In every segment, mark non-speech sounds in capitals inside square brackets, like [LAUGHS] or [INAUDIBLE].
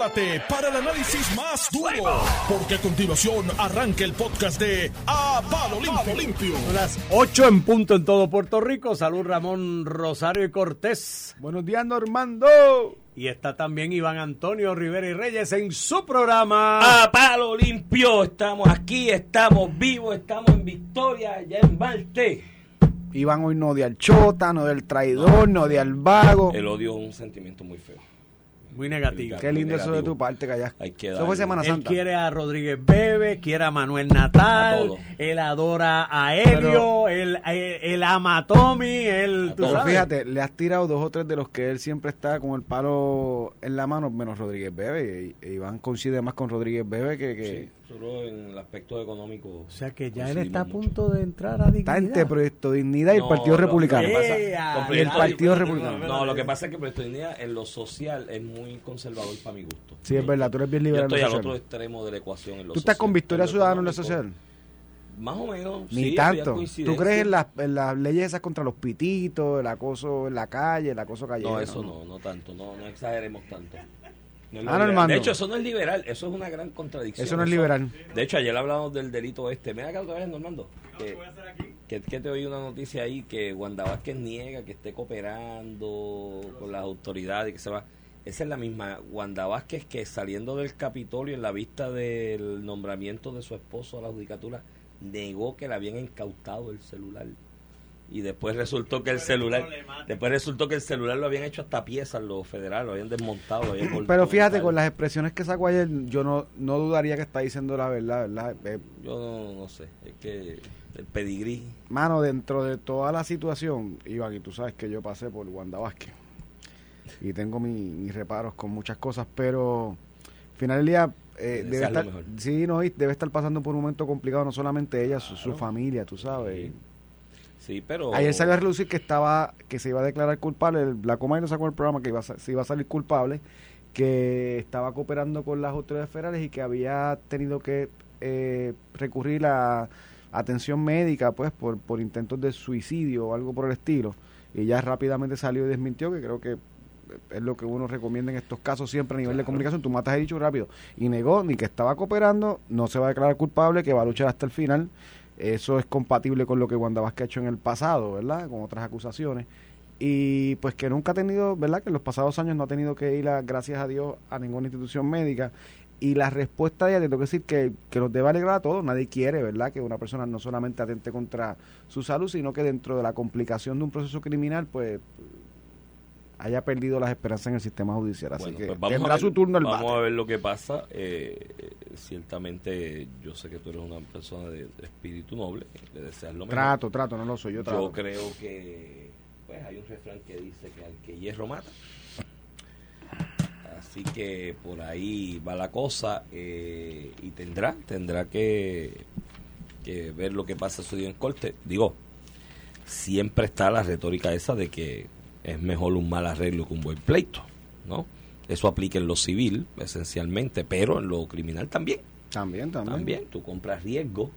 prepárate para el análisis más duro, porque a continuación arranca el podcast de A Palo Limpio. Limpio. Son las 8 en punto en todo Puerto Rico. Salud Ramón Rosario y Cortés. Buenos días, Normando. Y está también Iván Antonio Rivera y Reyes en su programa. A palo limpio, estamos aquí, estamos vivos, estamos en victoria, ya en Marte. Iván hoy no odia al chota, no al traidor, no odia al vago. El odio es un sentimiento muy feo. Muy negativo. Qué lindo eso de tu parte, Callas. Hay que Eso fue Semana Él Santa. quiere a Rodríguez Bebe, quiere a Manuel Natal, A él adora a Helio, él, él, él ama a Tommy, él, A tú sabes. fíjate, le has tirado dos o tres de los que él siempre está con el palo en la mano, menos Rodríguez Bebe. Y, y Iván coincide más con Rodríguez Bebe que, que Sí, solo en el aspecto económico. O sea que ya él está a punto de entrar a está entre dignidad. Proyecto Dignidad y el No, Partido no, Republicano. pasa- el Partido Dignidad- Republicano. No, lo que pasa es que Proyecto Dignidad en lo social es muy conservador para mi gusto. Sí, es verdad, tú eres bien Yo liberal. estoy en al otro extremo de la ecuación en lo ¿Tú estás social. con Victoria Ciudadana en lo social? Más o menos. Ni sí, estoy tanto. ¿Tú crees en las, en las leyes esas contra los pititos, el acoso en la calle, el acoso callejero? No, eso no, no tanto, no, no exageremos tanto. No Ah, no, de hecho, eso no es liberal, eso es una gran contradicción. Eso no es liberal. De hecho, ayer hablamos del delito este. Mira acá otra vez, Normando. Que, que, que te oí una noticia ahí que Wanda Vázquez niega que esté cooperando con las autoridades y que se va. Esa es la misma Wanda Vázquez que saliendo del Capitolio en la vista del nombramiento de su esposo a la judicatura negó que le habían incautado el celular. Y después resultó que el celular, después resultó que el celular lo habían hecho hasta piezas los federales, lo habían desmontado, lo habían Pero fíjate, con las expresiones que sacó ayer, yo no, no dudaría que está diciendo la verdad, ¿verdad? Eh, Yo no, no sé, es que el pedigrí. mano, dentro de toda la situación, Iván, y tú sabes que yo pasé por Wanda Vázquez y tengo mi- mis reparos con muchas cosas, pero al final del día eh, debe estar, sí, no, y debe estar pasando por un momento complicado, no solamente ella, su, su familia, tú sabes. Sí. Sí, pero. Ayer salió a relucir que estaba, que se iba a declarar culpable, el Black Comay lo sacó el programa que iba a, se iba a salir culpable, que estaba cooperando con las autoridades federales y que había tenido que eh, recurrir a atención médica, pues, por, por intentos de suicidio o algo por el estilo. Y ya rápidamente salió y desmintió, que creo que es lo que uno recomienda en estos casos siempre a nivel de comunicación. Tú matas el dicho rápido. Y negó ni que estaba cooperando, no se va a declarar culpable, que va a luchar hasta el final. Eso es compatible con lo que Wanda Vázquez ha hecho en el pasado, ¿verdad? Con otras acusaciones. Y pues que nunca ha tenido, ¿verdad? Que en los pasados años no ha tenido que ir, a, gracias a Dios, a ninguna institución médica. Y la respuesta de ella, te tengo que decir que, que nos debe alegrar a todos. Nadie quiere, ¿verdad? Que una persona no solamente atente contra su salud, sino que dentro de la complicación de un proceso criminal, pues haya perdido las esperanzas en el sistema judicial. Así Bueno, que pues tendrá ver, su turno el Vamos bate. a ver lo que pasa. Eh, eh, ciertamente, yo sé que tú eres una persona de, de espíritu noble, le deseas lo mejor. Trato, trato, no lo soy, yo trato. Yo creo que pues hay un refrán que dice que al que hierro mata. Así que por ahí va la cosa eh, y tendrá, tendrá que, que ver lo que pasa su día en corte. Digo, siempre está la retórica esa de que es mejor un mal arreglo que un buen pleito, ¿no? Eso aplica en lo civil, esencialmente, pero en lo criminal también. También, también. También, tú compras riesgo,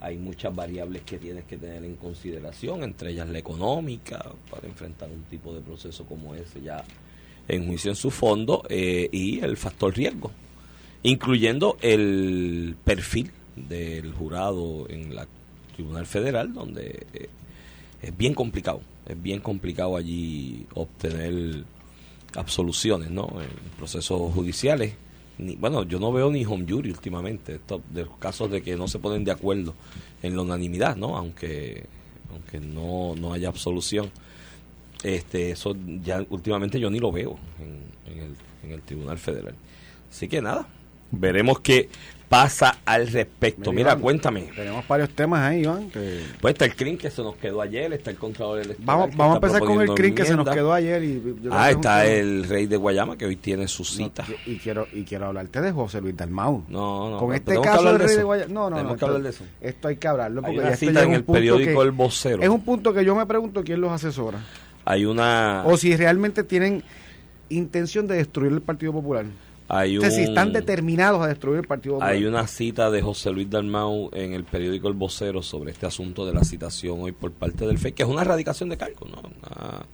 hay muchas variables que tienes que tener en consideración, entre ellas la económica, para enfrentar un tipo de proceso como ese ya en juicio en su fondo, eh, y el factor riesgo, incluyendo el perfil del jurado en la Tribunal Federal, donde eh, es bien complicado, es bien complicado allí obtener absoluciones, ¿no? En procesos judiciales. Ni, bueno, yo no veo ni home jury últimamente, esto, de los casos de que no se ponen de acuerdo en la unanimidad, ¿no? Aunque aunque no, no haya absolución. Este, eso ya últimamente yo ni lo veo en, en el, en el Tribunal Federal. Así que nada, veremos qué pasa al respecto. Mira, Iván, cuéntame. Tenemos varios temas ahí, Iván. que- Pues está el CRIM que se nos quedó ayer, está el Contralor Electoral Vamos, vamos a empezar con el CRIM que se nos quedó ayer. Y, yo Ah, está el rey de Guayama que hoy tiene su cita. No, y quiero y quiero hablarte de José Luis Dalmau. No, no. Con no, este caso del de rey de. Guayama. No, no, Tenemos no. que hablar de esto, eso. esto hay que hablarlo. Hay Porque una ya esto cita en el periódico que- El Vocero. Es un punto que yo me pregunto quién los asesora. Hay una. O si realmente tienen intención de destruir el Partido Popular. Hay si están determinados a destruir el Partido Popular. Hay una cita de José Luis Dalmau en el periódico El Vocero sobre este asunto de la citación hoy por parte del FEI, que es una erradicación de cargos, ¿no? Una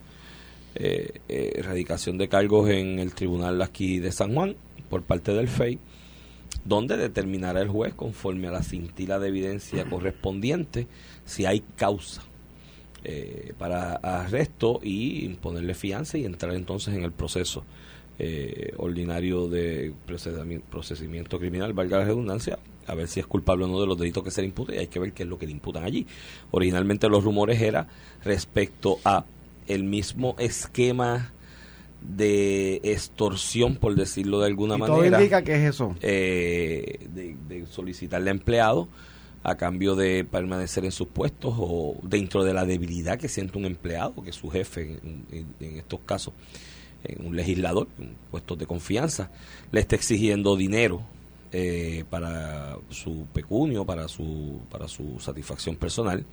eh, eh, erradicación de cargos en el tribunal aquí de San Juan por parte del FEI, donde determinará el juez, conforme a la cintila de evidencia correspondiente, si hay causa eh, para arresto y imponerle fianza y entrar entonces en el proceso eh, ordinario de procesamiento, criminal, valga la redundancia, a ver si es culpable o no de los delitos que se le imputan y hay que ver qué es lo que le imputan allí. Originalmente los rumores era respecto a el mismo esquema de extorsión, por decirlo de alguna ¿Y manera. Todo indica que es eso. Eh, de, de, solicitarle a empleado a cambio de permanecer en sus puestos o dentro de la debilidad que siente un empleado, que es su jefe en, estos casos, un legislador, en puestos de confianza, le está exigiendo dinero eh, para su pecunio, para su, para su satisfacción personal.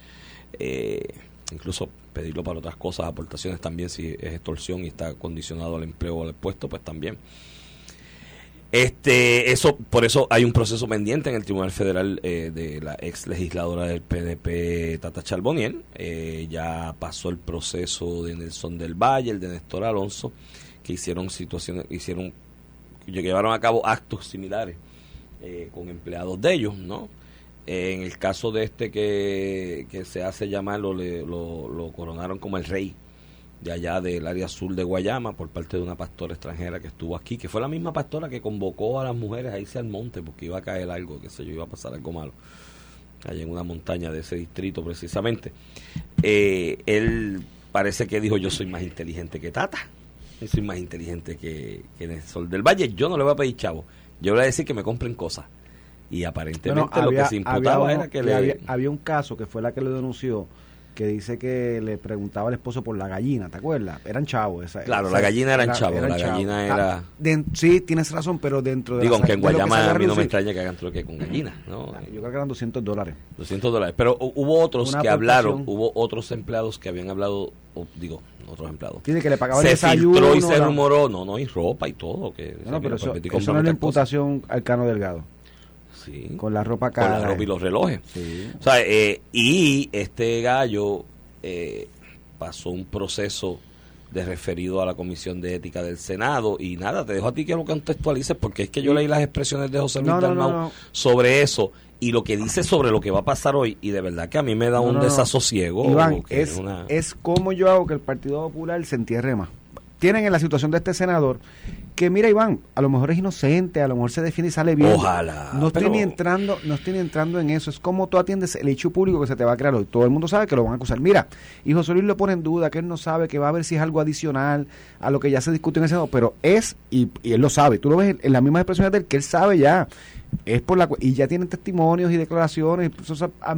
Eh, incluso pedirlo para otras cosas, aportaciones también, si es extorsión y está condicionado al empleo o al puesto, pues también. Este, eso, por eso hay un proceso pendiente en el Tribunal Federal eh, de la ex legisladora del PDP, Tata Charboniel. Eh, ya pasó el proceso de Nelson del Valle, el de Néstor Alonso, que hicieron situaciones, hicieron, llevaron a cabo actos similares eh, con empleados de ellos, ¿no? en el caso de este que, se hace llamar, lo, lo, coronaron como el rey de allá del área sur de Guayama por parte de una pastora extranjera que estuvo aquí, que fue la misma pastora que convocó a las mujeres a irse al monte porque iba a caer algo, que sé yo, iba a pasar algo malo, allá en una montaña de ese distrito precisamente. Eh, él parece que dijo, yo soy más inteligente que Tata, yo soy más inteligente que, que en el Sol del Valle, yo no le voy a pedir chavo, yo le voy a decir que me compren cosas y aparentemente lo que se imputaba era que, le... Había, un caso que fue la que le denunció que dice que le preguntaba al esposo por la gallina, ¿te acuerdas? Eran chavos. Esa, claro, la gallina eran chavos, la gallina ah, era... sí, tienes razón, pero dentro de... Digo, aunque en Guayama a mí no me extraña que hagan troque con gallina, ¿no? Ah, yo creo que eran 200 dólares. 200 dólares, pero hubo otros que hablaron, hubo otros empleados que habían hablado, digo, otros empleados. Tiene que le pagaban se desayuno. y se rumoró, no, no, y ropa y todo. Que, no, pero eso, eso no es la imputación al Cano Delgado. Con la ropa cara. Con la ropa y los relojes. O sea, eh, y este gallo eh, pasó un proceso de referido a la Comisión de Ética del Senado y nada, te dejo a ti que lo contextualices porque es que yo leí las expresiones de José Luis no, sobre eso y lo que dice sobre lo que va a pasar hoy y de verdad que a mí me da un desasosiego. Iván, es, es como yo hago que el Partido Popular se entierre más tienen en la situación de este senador que mira Iván, a lo mejor es inocente, a lo mejor se defiende y sale bien. Ojalá. No estoy ni entrando, no estoy entrando en eso. Es como tú atiendes el hecho público que se te va a crear hoy. Todo el mundo sabe que lo van a acusar. Mira, y José Luis lo pone en duda, que él no sabe, que va a ver si es algo adicional a lo que ya se discute en el Senado, pero es, y, él lo sabe, tú lo ves en, las mismas expresiones del que él sabe ya. Es por la y ya tienen testimonios y declaraciones, eso se ha,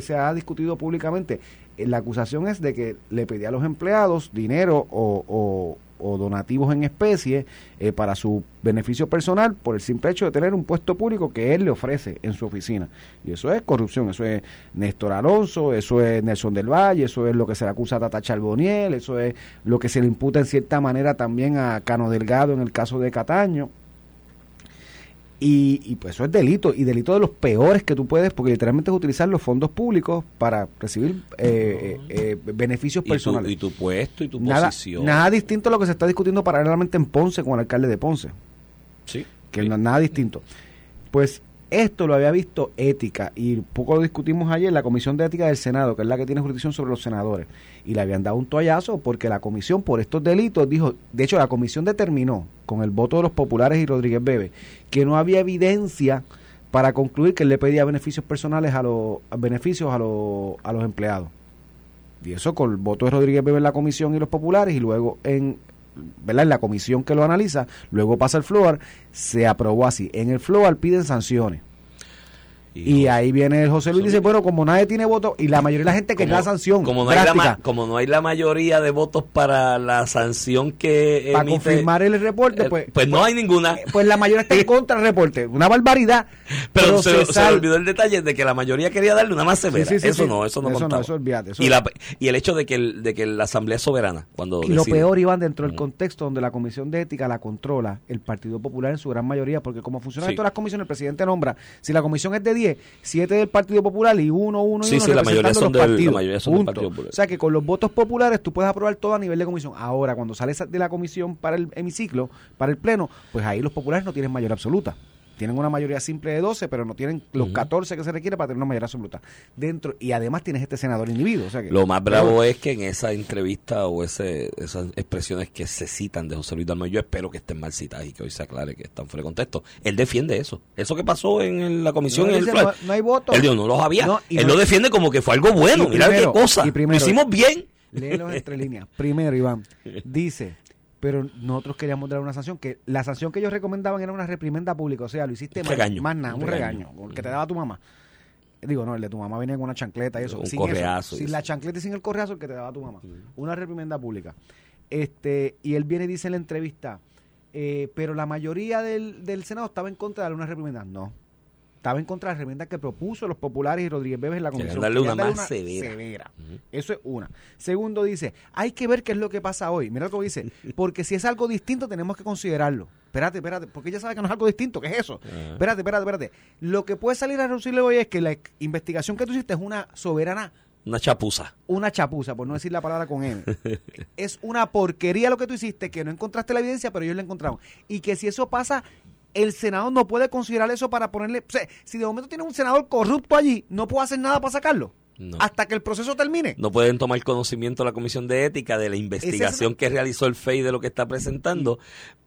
se ha discutido públicamente. La acusación es de que le pedía a los empleados dinero o o donativos en especie eh, para su beneficio personal por el simple hecho de tener un puesto público que él le ofrece en su oficina. Y eso es corrupción, eso es Néstor Alonso, eso es Nelson del Valle, eso es lo que se le acusa a Tata Charboniel, eso es lo que se le imputa en cierta manera también a Cano Delgado en el caso de Cataño. Y, pues eso es delito, y delito de los peores que tú puedes, porque literalmente es utilizar los fondos públicos para recibir eh, eh, eh, beneficios personales. y tu puesto y tu nada, posición. Nada distinto a lo que se está discutiendo paralelamente en Ponce con el alcalde de Ponce. Sí. Que no nada distinto. Pues esto lo había visto ética y poco lo discutimos ayer, la Comisión de Ética del Senado, que es la que tiene jurisdicción sobre los senadores, y le habían dado un toallazo porque la comisión por estos delitos dijo, de hecho la comisión determinó con el voto de los populares y Rodríguez Bebe que no había evidencia para concluir que él le pedía beneficios personales a los beneficios a, los, a los empleados. Y eso con el voto de Rodríguez Bebe en la comisión y los populares y luego en ¿verdad? en la comisión que lo analiza, luego pasa el FLOAR, se aprobó así. En el FLOAR piden sanciones. Y, ahí viene el José Luis y dice, bueno, como nadie tiene votos, y la mayoría de la gente que la sanción. Como no, hay la, como no hay la mayoría de votos para la sanción que... Para confirmar el reporte, pues, pues... no hay ninguna. Eh, pues la mayoría está en [LAUGHS] contra del reporte. Una barbaridad. Pero, se, olvidó el detalle de que la mayoría quería darle una más severa. eso no, eso no eso No, eso olvídate, y, la, y el hecho de que, el, de que la Asamblea es soberana. cuando Y lo peor, Iván, dentro del contexto donde la Comisión de Ética la controla el Partido Popular en su gran mayoría, porque como funciona todas las comisiones, el presidente nombra. Si la comisión es de 10, 7 del Partido Popular y 1, 1 y Sí, 1 sí, la mayoría son los del- la partidos. mayoría son del. Partido Popular. O sea que con los votos populares tú puedes aprobar todo a nivel de comisión. Ahora, cuando sales de la comisión para el hemiciclo, para el pleno, pues ahí los populares no tienen mayoría absoluta. Tienen una mayoría simple de 12, pero no tienen los Ujú. 14 que se requiere para tener una mayoría absoluta. Dentro Y además tienes este senador individuo. O sea que, Lo más bravo es que en esa entrevista o ese, esas expresiones que se citan de José Luis Dalmau, yo espero que estén mal citadas y que hoy se aclare que están fuera de contexto. Él defiende eso. Eso que pasó en la comisión. No, no- no hay voto. Él dijo, no los había. No, Él lo defiende como que fue algo bueno. Mira qué cosa. primero- lo hicimos bien. Léelos entre líneas. Primero, Iván, [LAUGHS] dice, pero nosotros queríamos dar una sanción, que la sanción que ellos recomendaban era una reprimenda pública, o sea, lo hiciste regaño, más nada, un un regaño, regaño. el que te daba tu mamá. Digo, no, el de tu mamá venía con una chancleta y eso. Un sin correazo eso, sin eso. la chancleta y sin el correazo, el que te daba tu mamá. Una reprimenda pública. Este, y él viene y dice en la entrevista, eh, pero la mayoría del, del Senado estaba en contra de darle una reprimenda. No. Estaba en contra de la reprimenda que propuso los populares y Rodríguez Bebes en la comisión. darle una Querían más severa. Eso es una. Segundo dice, hay que ver qué es lo que pasa hoy. Mira lo que dice, [LAUGHS] porque si es algo distinto tenemos que considerarlo. Espérate, espérate, porque ella sabe que no es algo distinto. ¿Qué es eso? Ajá. Espérate, espérate, espérate. Lo que puede salir a reducirle hoy es que la investigación que tú hiciste es una soberana, Una chapuza. una chapuza, por no decir la palabra con M. [LAUGHS] es una porquería lo que tú hiciste, que no encontraste la evidencia, pero ellos la encontraron. Y que si eso pasa, el Senado no puede considerar eso para ponerle... O sea, si de momento tiene un senador corrupto allí, no puedo hacer nada para sacarlo. No. Hasta que el proceso termine. No pueden tomar conocimiento la Comisión de Ética de la investigación que realizó el FEI de lo que está presentando,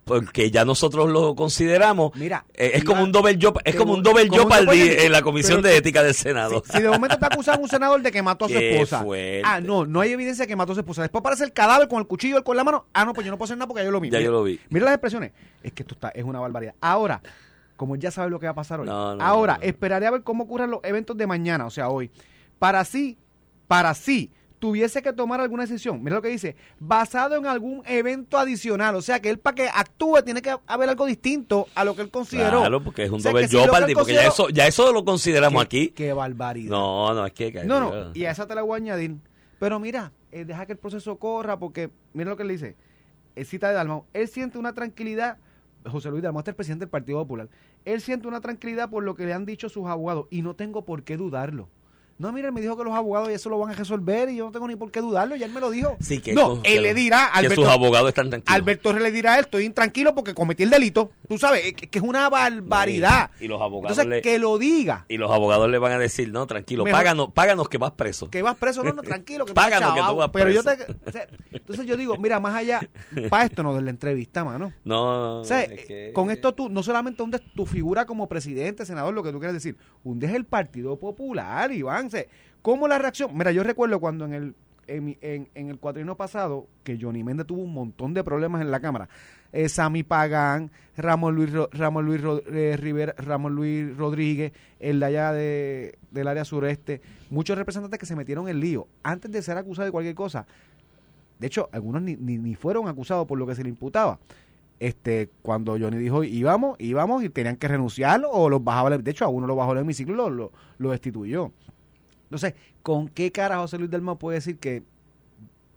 porque ya nosotros lo consideramos. Mira, Eh, es como un doble job, es como un doble doble- en la Comisión de Ética del Senado. Si, si de momento te acusan un senador de que mató a su [LAUGHS] esposa. fuerte. Ah, no, no hay evidencia de que mató a su esposa. Después aparece el cadáver con el cuchillo con la mano. Ah, no, pues yo no puedo hacer nada porque yo lo vi. Ya Mira- yo lo vi. Mira las expresiones. Es que esto está, es una barbaridad. Ahora, como él ya sabe lo que va a pasar hoy. No, no, ahora, no. esperaré a ver cómo ocurren los eventos de mañana, o sea, hoy. Para sí, para sí, tuviese que tomar alguna decisión. Mira lo que dice, basado en algún evento adicional. O sea, que él para que actúe tiene que haber algo distinto a lo que él consideró. Claro, porque es un O sea, doble si Jeopardy, porque ya eso, ya eso lo consideramos aquí. Qué barbaridad. No, no, es que... No, no, y a esa te la voy a añadir. Pero mira, eh, deja que el proceso corra porque, mira lo que él dice. El cita de Dalmau. Él siente una tranquilidad, José Luis Dalmau este es el presidente del Partido Popular. Él siente una tranquilidad por lo que le han dicho sus abogados y no tengo por qué dudarlo. No, mira, él me dijo que los abogados eso lo van a resolver y yo no tengo ni por qué dudarlo, ya él me lo dijo. Sí, que no, que él le dirá, que Alberto, sus abogados están tranquilos. Alberto le dirá a él, estoy intranquilo porque cometí el delito. Tú sabes, que, que es una barbaridad. Y los abogados Entonces, le- que lo diga. Y los abogados le van a decir, no, tranquilo, Mejor- páganos, páganos que vas preso. que vas preso, no, no, [LAUGHS] tranquilo, que Páganos, que tú vas Pero yo te, preso. o sea, entonces yo digo, mira, más allá, para esto no de la entrevista, mano. No, [LAUGHS] no, O sea, es que- con esto tú no solamente hundes tu figura como presidente, senador, lo que tú quieras decir, hundes el Partido Popular, Iván. Sea, ¿Cómo la reacción? Mira, yo recuerdo cuando en el en, en, en el cuatrino pasado, que Johnny Méndez tuvo un montón de problemas en la Cámara. Eh, Sammy Pagán, Ramón Luis, Ramón Luis eh, Rivera, Ramón Luis Rodríguez, el de allá de, del área sureste, muchos representantes que se metieron en lío antes de ser acusados de cualquier cosa. De hecho, algunos ni, ni, fueron acusados por lo que se le imputaba. Este, cuando Johnny dijo íbamos, íbamos y tenían que renunciar o los bajaba. De hecho, a uno lo bajó del hemiciclo y lo, lo destituyó. Entonces, ¿con qué cara José Luis Delma puede decir que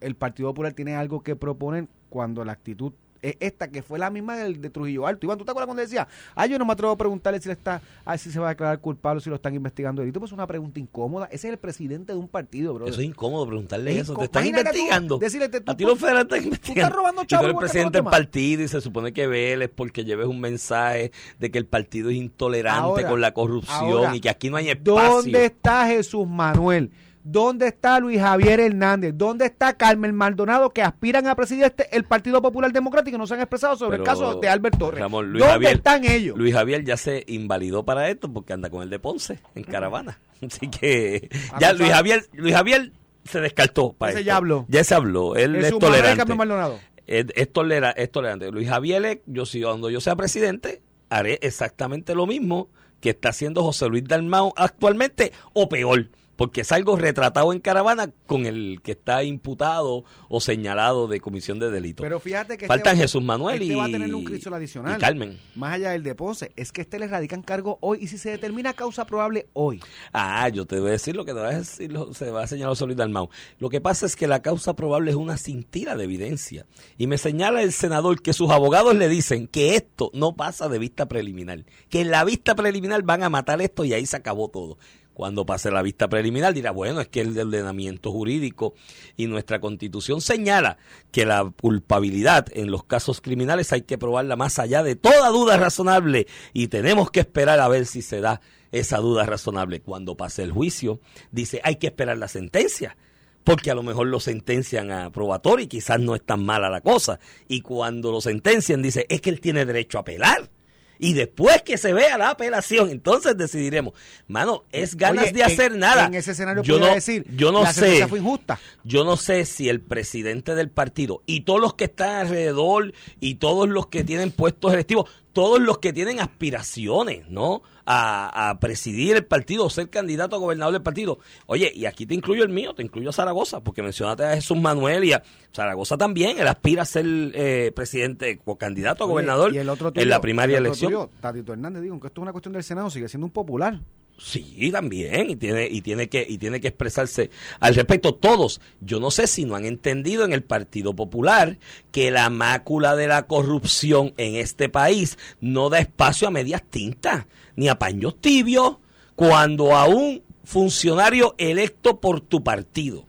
el Partido Popular tiene algo que proponer cuando la actitud esta, que fue la misma del de Trujillo Alto? Iván, ¿tú te acuerdas cuando decía, ay, yo no me atrevo a preguntarle si le está, a si se va a declarar culpable o si lo están investigando delito? Pues es una pregunta incómoda. Ese es el presidente de un partido, bro. Eso es incómodo preguntarle Es eso. incó- Te están Imagínate tú investigando. decirle, te- tú- a ti los federales te están investigando. robando tú chavo eres igual que presidente del partido y se supone que veles porque lleves un mensaje de que el partido es intolerante Ahora, con la corrupción ahora, y que aquí no hay espacio. ¿Dónde está Jesús Manuel? ¿Dónde está Luis Javier Hernández? ¿Dónde está Carmen Maldonado que aspiran a presidir este- el Partido Popular Democrático y no se han expresado sobre el caso de Albert Torres? Ramón, Luis ¿Dónde Javier- están ellos? Luis Javier ya se invalidó para esto porque anda con el de Ponce en caravana. [LAUGHS] Así que Ah, ya Luis. Javier, Luis Javier se descartó para Ese esto. ya habló. Ya se habló. Él es y tolerante. Carmen Maldonado. Es, es tolera- es tolerante. Luis Javier, es- yo si cuando yo sea presidente, haré exactamente lo mismo que está haciendo José Luis Dalmau actualmente o peor. Porque es algo retratado en caravana con el que está imputado o señalado de comisión de delito. Pero fíjate que faltan este, Jesús Manuel este y, va a tener un cristo adicional. y Carmen. Más allá del de Ponce, es que este le radican cargo hoy y si se determina causa probable hoy. Ah, yo te voy a decir lo que te va a decir, lo- se va a señalar Solís Dalmau. Lo que pasa es que la causa probable es una cintila de evidencia. Y me señala el senador que sus abogados le dicen que esto no pasa de vista preliminar. Que en la vista preliminar van a matar esto y ahí se acabó todo. Cuando pase la vista preliminar dirá, bueno, es que el ordenamiento jurídico y nuestra constitución señala que la culpabilidad en los casos criminales hay que probarla más allá de toda duda razonable y tenemos que esperar a ver si se da esa duda razonable. Cuando pase el juicio, dice, hay que esperar la sentencia porque a lo mejor lo sentencian a probatorio y quizás no es tan mala la cosa. Y cuando lo sentencian, dice, es que él tiene derecho a apelar. Y después que se vea la apelación, entonces decidiremos. Mano, es ganas Oye, de hacer en- nada. En ese escenario yo no, decir, yo no la sé. fue injusta. Yo no sé si el presidente del partido y todos los que están alrededor y todos los que tienen puestos electivos, todos los que tienen aspiraciones, ¿no? A, a presidir el partido ser candidato a gobernador del partido. Oye, y aquí te incluyo el mío, te incluyo a Zaragoza, porque mencionaste a Jesús Manuel y a Zaragoza también. Él aspira a ser eh, presidente o candidato a Oye, gobernador y el otro en la primaria el otro elección. tuyo, Tatito Hernández, digo, aunque esto es una cuestión del Senado, sigue siendo un popular. Sí, también, y tiene, y tiene que, y tiene que expresarse al respecto. Todos, yo no sé si no han entendido en el Partido Popular que la mácula de la corrupción en este país no da espacio a medias tintas, ni a paños tibios, cuando a un funcionario electo por tu partido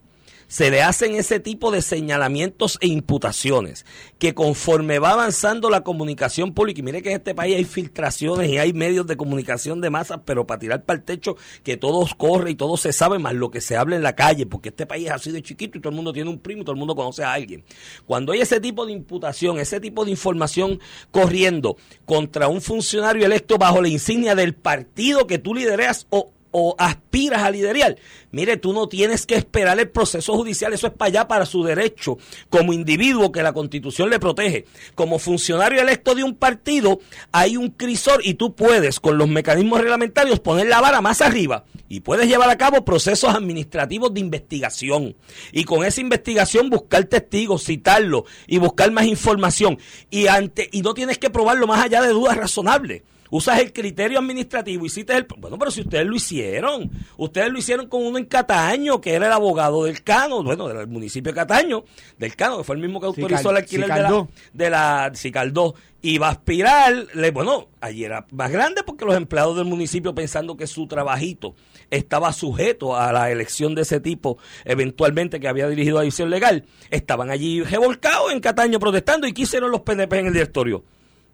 se le hacen ese tipo de señalamientos e imputaciones que conforme va avanzando la comunicación pública, y mire que en este país hay filtraciones y hay medios de comunicación de masas, pero para tirar para el techo que todos corre y todo se sabe más lo que se habla en la calle, porque este país es así de chiquito y todo el mundo tiene un primo y todo el mundo conoce a alguien. Cuando hay ese tipo de imputación, ese tipo de información corriendo contra un funcionario electo bajo la insignia del partido que tú lideras o o aspiras a liderar, mire, tú no tienes que esperar el proceso judicial, eso es para allá, para su derecho, como individuo que la constitución le protege. Como funcionario electo de un partido, hay un crisor y tú puedes, con los mecanismos reglamentarios, poner la vara más arriba y puedes llevar a cabo procesos administrativos de investigación. Y con esa investigación buscar testigos, citarlo y buscar más información. Y, ante, y no tienes que probarlo más allá de dudas razonables usas el criterio administrativo, hiciste el... Bueno, pero si ustedes lo hicieron, ustedes lo hicieron con uno en Cataño, que era el abogado del Cano, bueno, del municipio de Cataño, del Cano, que fue el mismo que autorizó el alquiler de la, de la Cicaldó. Y va a aspirar, le, bueno, allí era más grande porque los empleados del municipio pensando que su trabajito estaba sujeto a la elección de ese tipo, eventualmente que había dirigido a edición legal, estaban allí revolcados en Cataño protestando y ¿qué hicieron los PNP en el directorio?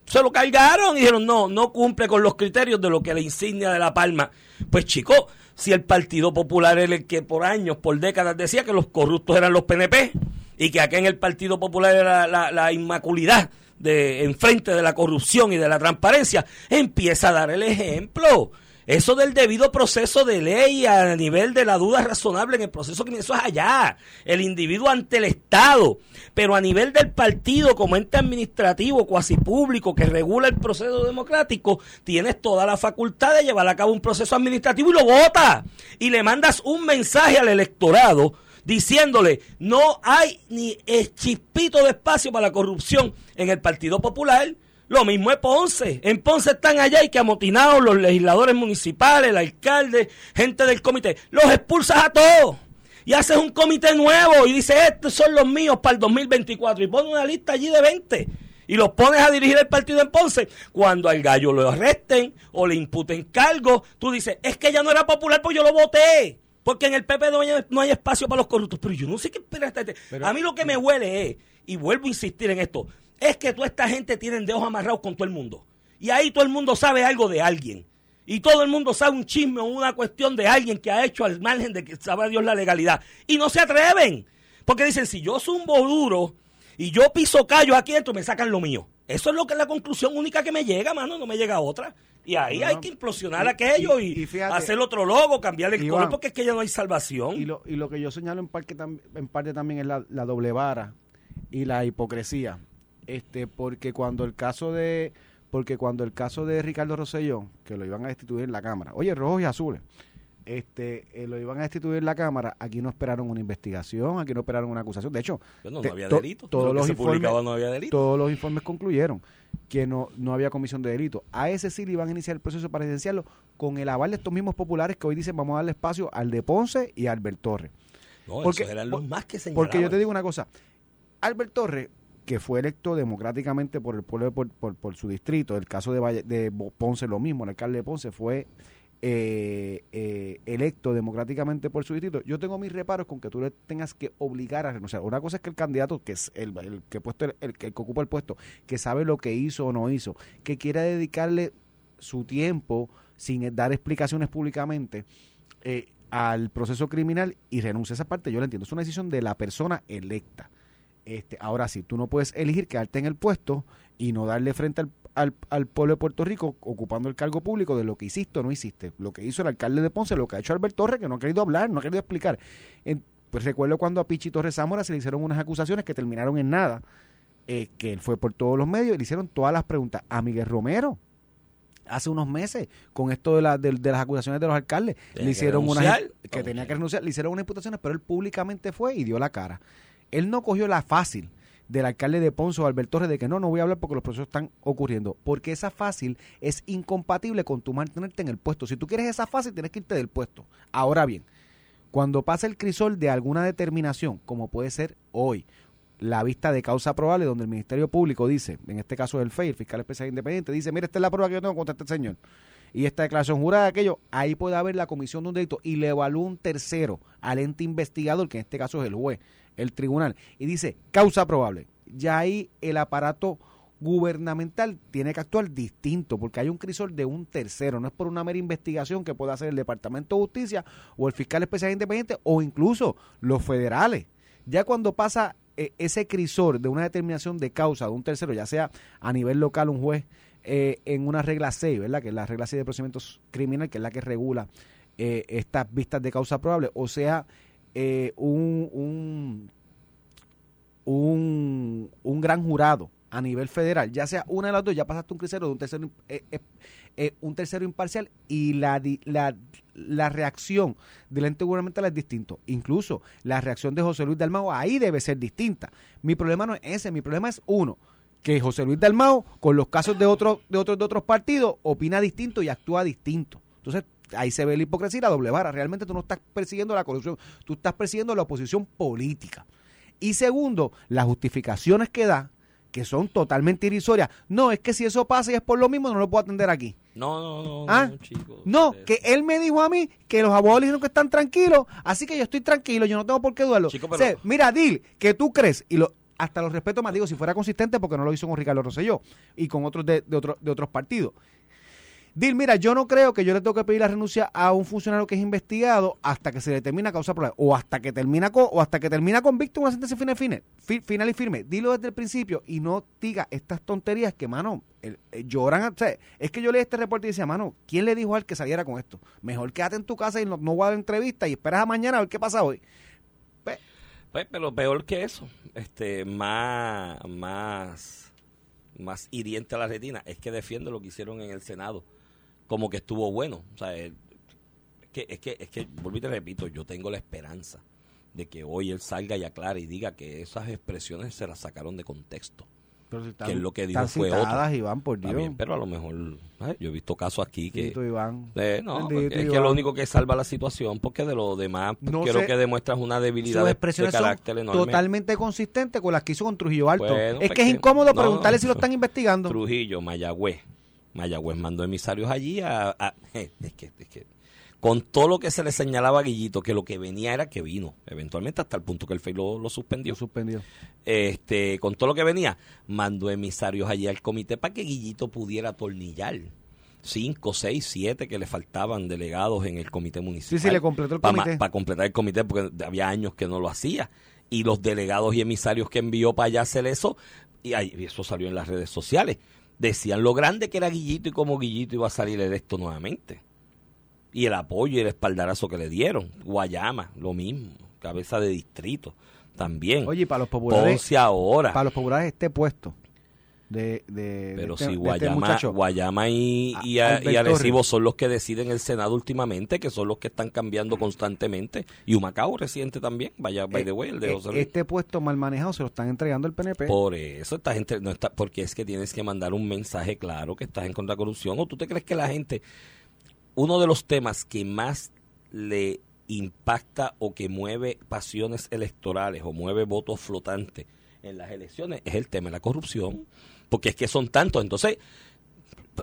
Se lo cargaron y dijeron, no, no cumple con los criterios de lo que la insignia de La Palma. Pues chico, si el Partido Popular era el que por años, por décadas decía que los corruptos eran los PNP y que acá en el Partido Popular era la, la inmaculidad de enfrente de la corrupción y de la transparencia, empieza a dar el ejemplo. Eso del debido proceso de ley a nivel de la duda razonable en el proceso criminal, eso es allá, el individuo ante el Estado, pero a nivel del partido como ente administrativo, cuasi público, que regula el proceso democrático, tienes toda la facultad de llevar a cabo un proceso administrativo y lo vota. Y le mandas un mensaje al electorado diciéndole, no hay ni chispito de espacio para la corrupción en el Partido Popular. Lo mismo es Ponce. En Ponce están allá y que amotinados los legisladores municipales, el alcalde, gente del comité. Los expulsas a todos. Y haces un comité nuevo y dices, estos son los míos para el 2024. Y pones una lista allí de 20. Y los pones a dirigir el partido en Ponce. Cuando al gallo lo arresten o le imputen cargos, tú dices, es que ya no era popular, pues yo lo voté. Porque en el PP no hay, no hay espacio para los corruptos. Pero yo no sé qué. Pero, a mí lo que me huele es, y vuelvo a insistir en esto, es que toda esta gente tiene dedos amarrados con todo el mundo. Y ahí todo el mundo sabe algo de alguien. Y todo el mundo sabe un chisme o una cuestión de alguien que ha hecho al margen de que sabe Dios la legalidad. Y no se atreven. Porque dicen, si yo soy un duro y yo piso callo aquí dentro, me sacan lo mío. Eso es lo que es la conclusión única que me llega, mano, no me llega otra. Y ahí no, hay que implosionar y, aquello y, y, fíjate, hacer otro logo, cambiar el color, porque es que ya no hay salvación. Y lo, y lo que yo señalo en parte, en parte también es la, la doble vara y la hipocresía este porque cuando el caso de porque cuando el caso de Ricardo Rosselló que lo iban a destituir en la cámara oye rojos y azules este, eh, lo iban a destituir en la Cámara, aquí no esperaron una investigación, aquí no esperaron una acusación. De hecho, no te- había to- delito. todos los informes- publicaba no había delito. todos los informes concluyeron que no, no había comisión de delito. A ese sí le iban a iniciar el proceso para licenciarlo con el aval de estos mismos populares que hoy dicen vamos a darle espacio al de Ponce y a Albert Torres. No, porque- esos eran los por- más que señalaban. Porque yo te digo una cosa, Albert Torres, que fue electo democráticamente por el pueblo por, por, su distrito, el caso de, Valle- de Ponce lo mismo, el alcalde de Ponce fue eh, eh, electo democráticamente por su distrito. Yo tengo mis reparos con que tú le tengas que obligar a renunciar. Una cosa es que el candidato, que es el, que el, el que ocupa el puesto, que sabe lo que hizo o no hizo, que quiera dedicarle su tiempo sin dar explicaciones públicamente, eh, al proceso criminal y renuncia a esa parte, yo la entiendo. Es una decisión de la persona electa. Este, ahora sí, tú no puedes elegir quedarte en el puesto y no darle frente al, al, al pueblo de Puerto Rico ocupando el cargo público de lo que hiciste o no hiciste. Lo que hizo el alcalde de Ponce, lo que ha hecho Albert Torres, que no ha querido hablar, no ha querido explicar. En- pues recuerdo cuando a Pichi Torres Zamora se le hicieron unas acusaciones que terminaron en nada, eh, que él fue por todos los medios y le hicieron todas las preguntas. A Miguel Romero, hace unos meses, con esto de, la, de, de las acusaciones de los alcaldes, Tenía le que hicieron unas renunciar. que tenía que renunciar, le hicieron unas imputaciones, pero él públicamente fue y dio la cara. Él no cogió la fácil del alcalde de Ponce o Albert Torres de que no, no voy a hablar porque los procesos están ocurriendo. Porque esa fácil es incompatible con tu mantenerte en el puesto. Si tú quieres esa fácil, tienes que irte del puesto. Ahora bien, cuando pasa el crisol de alguna determinación, como puede ser hoy, la vista de causa probable, donde el Ministerio Público dice, en este caso el FEI, el fiscal especial independiente, dice, mira, esta es la prueba que yo tengo contra este señor. Y esta declaración jurada, aquello, ahí puede haber la comisión de un delito y le evalúa un tercero al ente investigador, que en este caso es el juez, el tribunal, y dice, causa probable. Ya ahí el aparato gubernamental tiene que actuar distinto, porque hay un crisol de un tercero, no es por una mera investigación que pueda hacer el Departamento de Justicia o el fiscal especial independiente o incluso los federales. Ya cuando pasa eh, ese crisol de una determinación de causa de un tercero, ya sea a nivel local un juez eh, en una regla 6, ¿verdad? Que es la regla 6 de procedimientos criminal, que es la que regula eh, estas vistas de causa probable, o sea, eh, un, un, un, un gran jurado a nivel federal, ya sea una de las dos, ya pasaste un crucero de un tercero, eh, eh, eh, un tercero imparcial y la, la, la reacción del ente gubernamental es distinto. Incluso la reacción de José Luis Dalmao ahí debe ser distinta. Mi problema no es ese, mi problema es uno, que José Luis Dalmao, con los casos de otros de otros de otros partidos, opina distinto y actúa distinto. Entonces, ahí se ve la hipocresía y la doble vara. Realmente tú no estás persiguiendo la corrupción, tú estás persiguiendo la oposición política. Y segundo, las justificaciones que da, que son totalmente irrisorias. No, es que si eso pasa y es por lo mismo, no lo puedo atender aquí. No, no, no, ¿Ah? no, chico. No, que él me dijo a mí que los abogados dijeron que están tranquilos, así que yo estoy tranquilo, yo no tengo por qué dudarlo. Chico, pero- O sea, mira, Dil, que tú crees, y lo, hasta los respeto más, digo, si fuera consistente, porque no lo hizo con Ricardo Rosselló y con otros de, de, otro- de otros partidos. Dil, mira, yo no creo que yo le tengo que pedir la renuncia a un funcionario que es investigado hasta que se determina causa probable o hasta que termina con, o hasta que termina convicto una sentencia final, final, fi- final y firme. Dilo desde el principio y no diga estas tonterías que, mano, eh, lloran. o es que yo leí este reporte y decía, mano, ¿quién le dijo a él que saliera con esto? Mejor quédate en tu casa y no, no voy a dar entrevista y esperas a mañana a ver qué pasa hoy. Pues, Pues, pero peor que eso, este, más, más, más hiriente a la retina, es que defiende lo que hicieron en el Senado, como que estuvo bueno. O sea, el- es que, es que, es que, vuelvo y te repito, yo tengo la esperanza de que hoy él salga y aclare y diga que esas expresiones se las sacaron de contexto. pero si están, Que lo que dijo fue otro. Iván, por Dios. pero a lo mejor, yo he visto casos aquí que... Bendito Iván. Eh, no, Bendito porque es que lo único que salva la situación, porque de lo demás No creo sé. que demuestras una debilidad de, carácter enorme. totalmente consistentes con las que hizo con Trujillo Alto. Bueno, es pues que es que- incómodo no, preguntarle si lo están investigando. Trujillo, Mayagüez. Mayagüez mandó emisarios allí a... a- [LAUGHS] es, que, es que con todo lo que se le señalaba a Guillito, que lo que venía era que vino, eventualmente hasta el punto que el FEI lo, lo suspendió. Lo suspendió. Este, con todo lo que venía, mandó emisarios allí al comité para que Guillito pudiera atornillar. Cinco, seis, siete que le faltaban delegados en el comité municipal. Sí, sí, le completó el Para comité. completar el comité, porque había años que no lo hacía. Y los delegados y emisarios que envió para allá hacer eso, y, ahí- y eso salió en las redes sociales, decían lo grande que era Guillito y cómo Guillito iba a salir electo nuevamente. Y el apoyo y el espaldarazo que le dieron. Guayama, lo mismo. Cabeza de distrito, también. Oye, para los populares, Ponce ahora. para los populares este puesto de, de, Pero de este- si de este Guayama, muchacho. Guayama y, y, A- y Arecibo son los que deciden el Senado últimamente, que son los que están cambiando constantemente. Y Humacao reciente también, vaya, by the way, el de Eh, José Luis. este puesto mal manejado se lo están entregando el PNP. Por eso esta gente no está, porque es que tienes que mandar un mensaje claro que estás en contra de corrupción. ¿O tú te crees que la gente, uno de los temas que más le impacta o que mueve pasiones electorales o mueve votos flotantes en las elecciones es el tema de la corrupción? Porque es que son tantos. Entonces,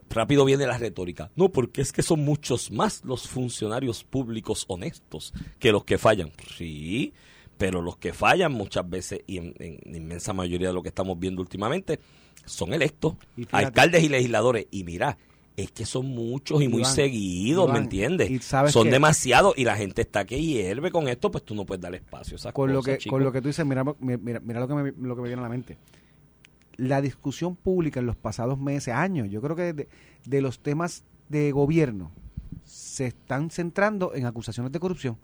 rápido viene la retórica. No, porque es que son muchos más los funcionarios públicos honestos que los que fallan. Sí, pero los que fallan muchas veces y en, en inmensa mayoría de lo que estamos viendo últimamente son electos, Y fíjate- alcaldes y legisladores. Y mira, es que son muchos y muy Iván, seguidos, ¿me entiendes? Son que- demasiados y la gente está que hierve con esto, pues tú no puedes dar espacio a esas con lo cosas, que chico. con lo que tú dices mira mira, mira lo que me, lo que me viene a la mente la discusión pública en los pasados meses años yo creo que de, de los temas de gobierno se están centrando en acusaciones de corrupción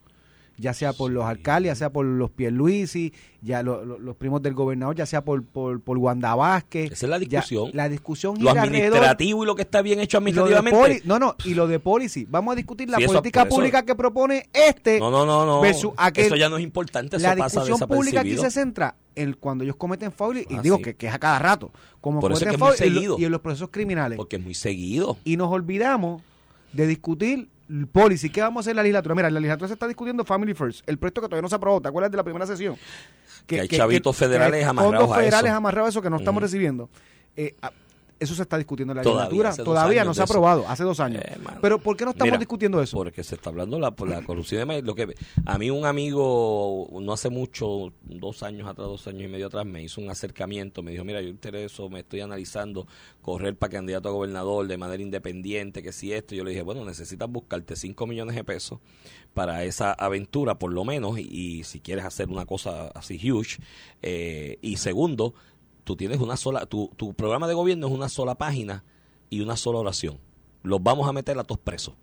ya sea por los alcaldes, ya sea por los Pierluisi, ya lo- lo- los primos del gobernador, ya sea por por, por Wanda Vázquez. Esa es la Ya, discusión. la discusión lo administrativo y lo que está bien hecho administrativamente. no, no, y lo de policy. Vamos a discutir la Sí, política eso- pública que propone este No, no, no, no. versus aquel- Eso ya no es importante, eso la pasa discusión pública aquí se centra en cuando ellos cometen foul y Ah, digo sí. que, que es a cada rato, como Por eso cometen es que es foul y, y en los procesos criminales. Porque es muy seguido. Y nos olvidamos de discutir policy. ¿Qué vamos a hacer en la legislatura? Mira, en la legislatura se está discutiendo Family First, el proyecto que todavía no se aprobó. ¿Te acuerdas de la primera sesión? Que hay chavitos federales amarrados a federales eso. amarrados a eso que no estamos recibiendo. Eh, eso se está discutiendo en la Todavía, legislatura. Todavía no se de ha aprobado, hace dos años. Eh, mano. Pero ¿por qué no estamos Mira, discutiendo eso? Porque se está hablando la, por la corrupción. demás. Lo que, a mí un amigo, no hace mucho, dos años atrás, dos años y medio atrás, me hizo un acercamiento. Me dijo, mira, yo intereso, me estoy analizando correr para candidato a gobernador de manera independiente, que si esto. Yo le dije, bueno, necesitas buscarte 5 millones de pesos para esa aventura, por lo menos, y, y si quieres hacer una cosa así huge. Eh, y segundo, tú tienes una sola, tu, tu programa de gobierno es una sola página y una sola oración. Los vamos a meter a todos presos.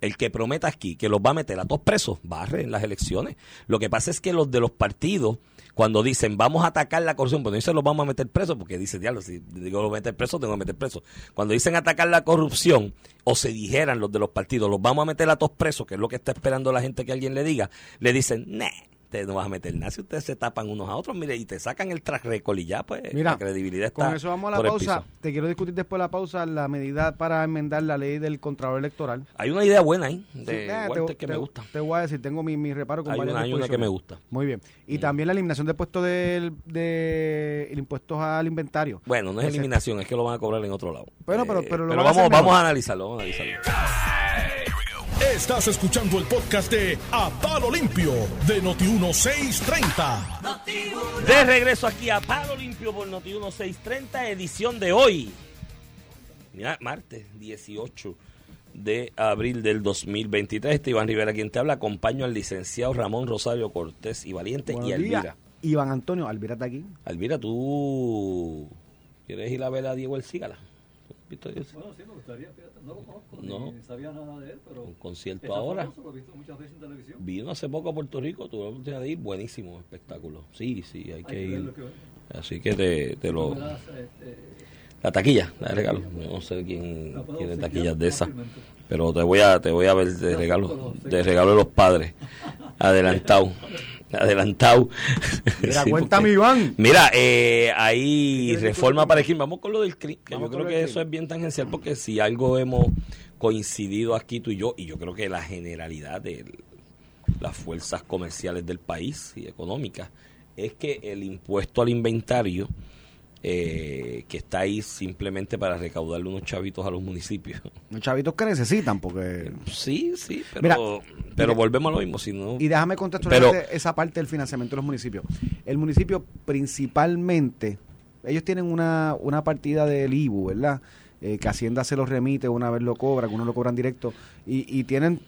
El que prometa aquí que los va a meter a todos presos, barre en las elecciones. Lo que pasa es que los de los partidos, cuando dicen vamos a atacar la corrupción, pues no dicen los vamos a meter presos, porque dice, diablo, si digo los meter presos, tengo que meter presos. Cuando dicen atacar la corrupción, o se dijeran los de los partidos, los vamos a meter a todos presos, que es lo que está esperando la gente que alguien le diga, le dicen, nah, ustedes no vas a meter nada, si ustedes se tapan unos a otros, mire, y te sacan el track record y ya, pues Mira, la credibilidad está Con eso vamos a la pausa. Te quiero discutir después de la pausa la medida para enmendar la ley del Contralor Electoral. Hay una idea buena ahí, de Sí, eh, Walter, te, que te- me gusta. Te voy a decir, tengo mi, mi reparo con Hay varias una, hay una que me gusta. Muy bien. Y Mm. también la eliminación del puesto del de, el impuesto al inventario. Bueno, no es eliminación, es que lo van a cobrar en otro lado. Bueno, pero- Eh, pero a vamos, vamos a analizarlo, vamos a analizarlo. Estás escuchando el podcast de A Palo Limpio de Noti1630. De regreso aquí a Palo Limpio por Noti 1630, edición de hoy. Mira, martes 18 de abril del 2023. Este Iván Rivera quien te habla. Acompaño al licenciado Ramón Rosario Cortés y Valiente Buenos y días. Alvira. Iván Antonio, Alvira está aquí. Alvira, ¿tú quieres ir a ver a Diego El Cígala? Bueno, sí, me gustaría, fíjate, no lo conozco, No. ni sabía nada de él, pero... Un concierto ahora. famoso, Lo he visto muchas veces en televisión. Vino hace poco a Puerto Rico, tuve la oportunidad de ir, buenísimo espectáculo. Sí, sí, hay Hay que que ir. que. Así que te, te lo... Das, este, La taquilla, la regalo. Yo no sé quién tiene taquillas de esas. Pero te voy a te voy a ver de regalo, de regalo de los padres. Adelantado. Adelantado. Mira, Sí, cuéntame, porque- Iván. Mira, eh, hay reforma para el crimen. Vamos con lo del crimen, yo creo que eso es bien tangencial porque si algo hemos coincidido aquí tú y yo, y yo creo que la generalidad de las fuerzas comerciales del país y económicas, es que el impuesto al inventario, eh, que está ahí simplemente para recaudarle unos chavitos a los municipios. [LAUGHS] Los chavitos que necesitan, porque... Sí, sí, pero, Mira, pero mira, volvemos a lo mismo. Si no, Y déjame contextualizar Pero- esa parte del financiamiento de los municipios. El municipio principalmente, ellos tienen una, una partida del IBU, ¿verdad? Eh, que Hacienda se los remite, una vez lo cobra, que uno lo cobran directo, y, y tienen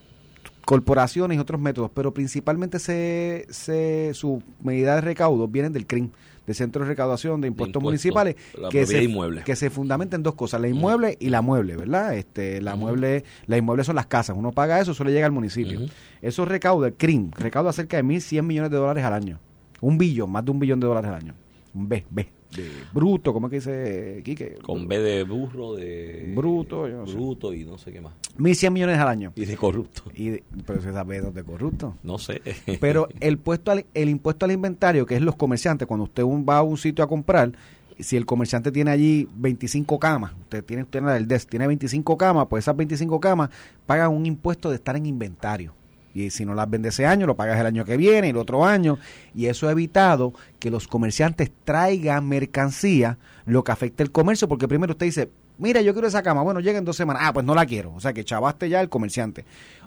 corporaciones y otros métodos, pero principalmente se, se, su medida de recaudo vienen del CRIM, del Centro de Recaudación de Impuestos, impuestos, Municipales, que se, inmueble. que se fundamenta en dos cosas, la inmueble y la mueble, ¿verdad? Este, la mueble, la inmueble son las casas, uno paga eso, eso le llega al municipio. Eso recauda, el CRIM, recauda cerca de 1.100 millones de dólares al año. Un billón, más de un billón de dólares al año. Un B, B. de bruto, ¿cómo es que dice Quique? Con B de burro, de... Bruto, yo no sé. Bruto y no sé qué más. 1.100 millones al año. Y de corrupto. Y de- pero se sabe de corrupto. No sé. [LAUGHS] Pero el puesto al- el impuesto al inventario, que es los comerciantes, cuando usted un- va a un sitio a comprar, si el comerciante tiene allí 25 camas, usted tiene usted en el desk, tiene 25 camas, pues esas 25 camas pagan un impuesto de estar en inventario. Y si no las vende ese año, lo pagas el año que viene, el otro año. Y eso ha evitado que los comerciantes traigan mercancía, lo que afecta el comercio, porque primero usted dice, mira, yo quiero esa cama, bueno, llega en dos semanas, ah, pues no la quiero. O sea, que chavaste ya el comerciante.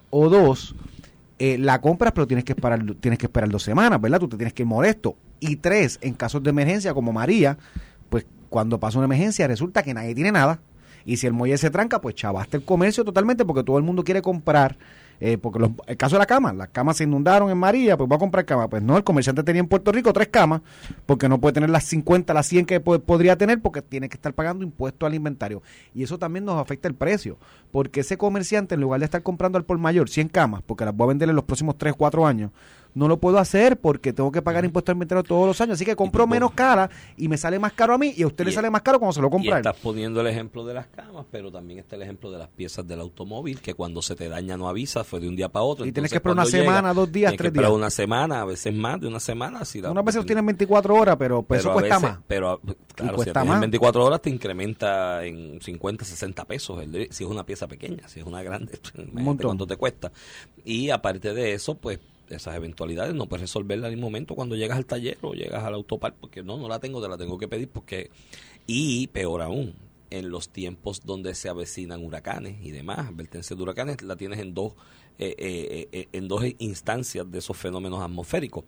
O dos, eh, la compras, pero tienes que esperar, tienes que esperar dos semanas, ¿verdad? Tú te tienes que ir molesto. Y tres, en casos de emergencia como María, pues cuando pasa una emergencia resulta que nadie tiene nada. Y si el muelle se tranca, pues chavaste el comercio totalmente porque todo el mundo quiere comprar. Eh, porque los- el caso de la cama, las camas se inundaron en María, pues va a comprar cama. Pues no, el comerciante tenía en Puerto Rico tres camas, porque no puede tener las 50, las 100 que po- podría tener, porque tiene que estar pagando impuestos al inventario. Y eso también nos afecta el precio, porque ese comerciante, en lugar de estar comprando al por mayor 100 camas, porque las voy a vender en los próximos 3, 4 años, no lo puedo hacer porque tengo que pagar impuestos al inventario todos los años. Así que compro menos cara y me sale más caro a mí y a usted le Y- sale más caro cuando se lo Y compra. él. estás poniendo el ejemplo de las camas, pero también está el ejemplo de las piezas del automóvil, que cuando se te daña no avisa, fue de un día para otro. Y tienes que esperar una llega, semana, dos días, tienes que tres esperar días. una semana, a veces más de una semana. Si la- Unas veces tienen 24 horas, pero, pues eso a cuesta veces- más. Pero claro, si cuesta tienes más. 24 horas te incrementa en 50, 60 pesos, el si es una pieza pequeña, si es una grande, [LAUGHS] imagínate montón. cuánto te cuesta. Y aparte de eso, pues esas eventualidades no puedes resolverlas en el momento cuando llegas al taller o llegas al autopar, porque no, no la tengo, te la tengo que pedir porque... Y peor aún, en los tiempos donde se avecinan huracanes y demás, advertencias de huracanes, la tienes en dos, eh, eh, eh, en dos instancias de esos fenómenos atmosféricos.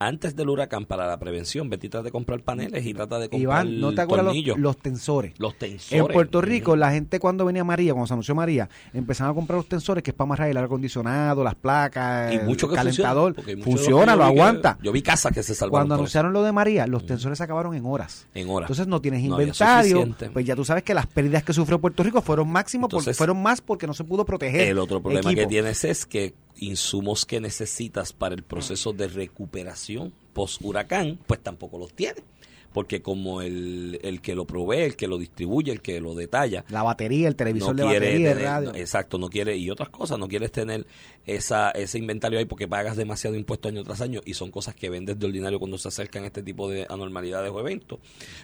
Antes del huracán, para la prevención, vete y trata de comprar paneles y trata de comprar Iván, ¿no te acuerdas los, tensores? Los tensores. En Puerto Rico, la gente cuando venía María, cuando se anunció María, empezaron a comprar los tensores que es para amarrar el aire acondicionado, las placas, y el mucho que calentador. funciona. Funciona, lo que- aguanta. yo vi casas que se salvaron Cuando anunciaron lo de María, los tensores se acabaron en horas. en horas. Entonces no tienes inventario, pues ya tú sabes que las pérdidas que sufrió Puerto Rico fueron máximo, porque Entonces, fueron más porque no se pudo proteger. El otro problema que tienes es que insumos que necesitas para el proceso de recuperación post huracán, pues tampoco los tienes. Porque como el, el que lo provee, el que lo distribuye, el que lo detalla, La batería, el televisor no de quiere batería, el tener- radio. exacto, no quiere, y otras cosas, no quieres tener esa, ese inventario ahí porque pagas demasiado impuesto año tras año y son cosas que vendes de ordinario cuando se acercan este tipo de anormalidades o eventos,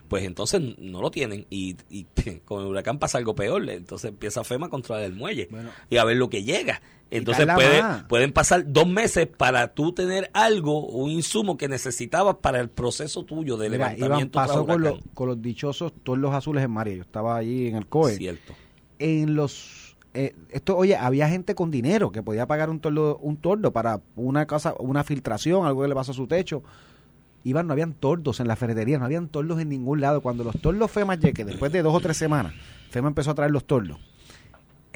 pues entonces no lo tienen y, y [LAUGHS] con el huracán pasa algo peor, entonces empieza FEMA a controlar el muelle Bueno. y a ver lo que llega. Entonces puede- pueden pasar dos meses para tú tener algo, un insumo que necesitabas para el proceso tuyo de Mira, Iván, levantamiento tras pasó con, los- con los dichosos tordos azules en María. Yo estaba allí en el COE. Cierto. en los eh, esto oye había gente con dinero que podía pagar un tordo un tordo para una casa una filtración algo que le pasó a su techo Iván no habían tordos en la ferretería no habían tordos en ningún lado cuando los tordos FEMA llegue después de dos o tres semanas FEMA empezó a traer los tordos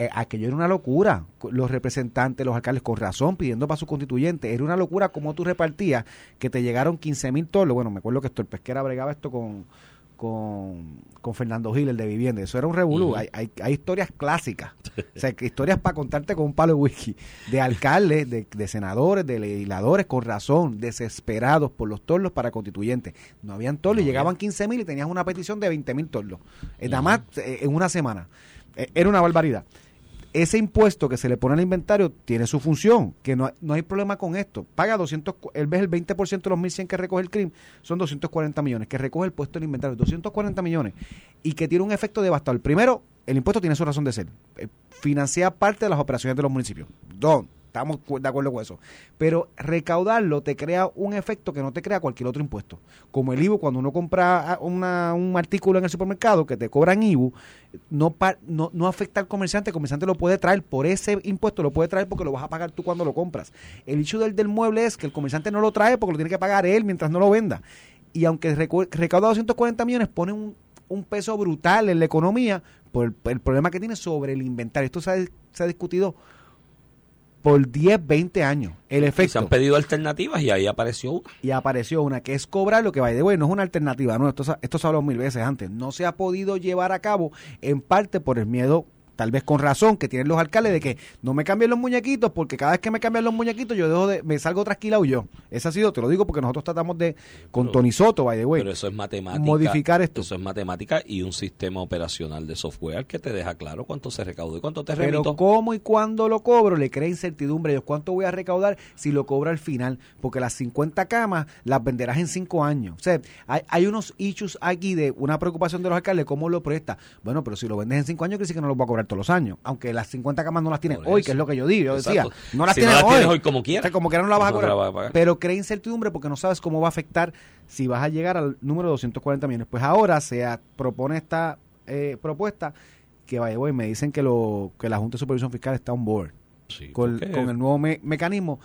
eh, aquello era una locura. Los representantes, los alcaldes, con razón, pidiendo para sus constituyentes. Era una locura como tú repartías que te llegaron 15 mil tordos. Bueno, me acuerdo que esto, el pesquera bregaba esto con, con, con Fernando Gil, el de vivienda. Eso era un revolú. Hay, hay, hay historias clásicas. o sea, historias para contarte con un palo de whisky. De alcaldes, de, de senadores, de legisladores, con razón, desesperados por los tordos para constituyentes. No habían tordos y llegaban 15 mil y tenías una petición de 20 mil tordos. Eh, nada más eh, en una semana. Eh, era una barbaridad ese impuesto que se le pone al inventario tiene su función, que no, no hay problema con esto. Paga 200, cu- él ve el 20% de los 1100 que recoge el CRIM, son 240 millones, que recoge el puesto del inventario, 240 millones, y que tiene un efecto devastador. Primero, el impuesto tiene su razón de ser. Eh, financia parte de las operaciones de los municipios. Dos, estamos de acuerdo con eso. Pero recaudarlo te crea un efecto que no te crea cualquier otro impuesto. Como el IVU, cuando uno compra ah, una- un artículo en el supermercado que te cobran IVU, no, no, no afecta al comerciante, el comerciante lo puede traer por ese impuesto, lo puede traer porque lo vas a pagar tú cuando lo compras. El hecho del, del mueble es que el comerciante no lo trae porque lo tiene que pagar él mientras no lo venda. Y aunque recauda 240 millones, pone un, un peso brutal en la economía por el, el problema que tiene sobre el inventario. Esto se ha, se ha discutido por 10, 20 años. El Y se efecto. han pedido alternativas y ahí apareció una. Y apareció una que es cobrar lo que va de bueno, no es una alternativa, no, esto, esto se ha hablado mil veces antes. No se ha podido llevar a cabo en parte por el miedo tal vez con razón, que tienen los alcaldes de que no me cambien los muñequitos, porque cada vez que me cambian los muñequitos yo dejo de, me salgo trasquilado yo. Eso ha sido, te lo digo porque nosotros tratamos de, con Pero- Tony Soto, by the way, Pero eso es matemática. modificar esto. Eso es matemática y un sistema operacional de software que te deja claro cuánto se recaudó y cuánto te Pero remito. cómo y cuándo lo cobro le crea incertidumbre. Yo, ¿Cuánto voy a recaudar si lo cobro al final? Porque las 50 camas las venderás en 5 años. O sea, hay, hay unos issues aquí de una preocupación de los alcaldes, ¿cómo lo presta? Bueno, pero si lo vendes en 5 años, quiere decir que no lo voy a cobrar todos los años. Aunque las 50 camas no las tienes Por hoy, que es lo que yo digo. Yo decía, no las Si no tienes las hoy. tienes hoy como quieras, O sea, como quiera no vas no la vas a pagar. Pero crea incertidumbre porque no sabes cómo va a afectar si vas a llegar al número de 240 millones. Pues ahora se propone esta eh, propuesta que vaya, güey, me dicen que lo que la Junta de Supervisión Fiscal está on board Sí, con, con el nuevo me- mecanismo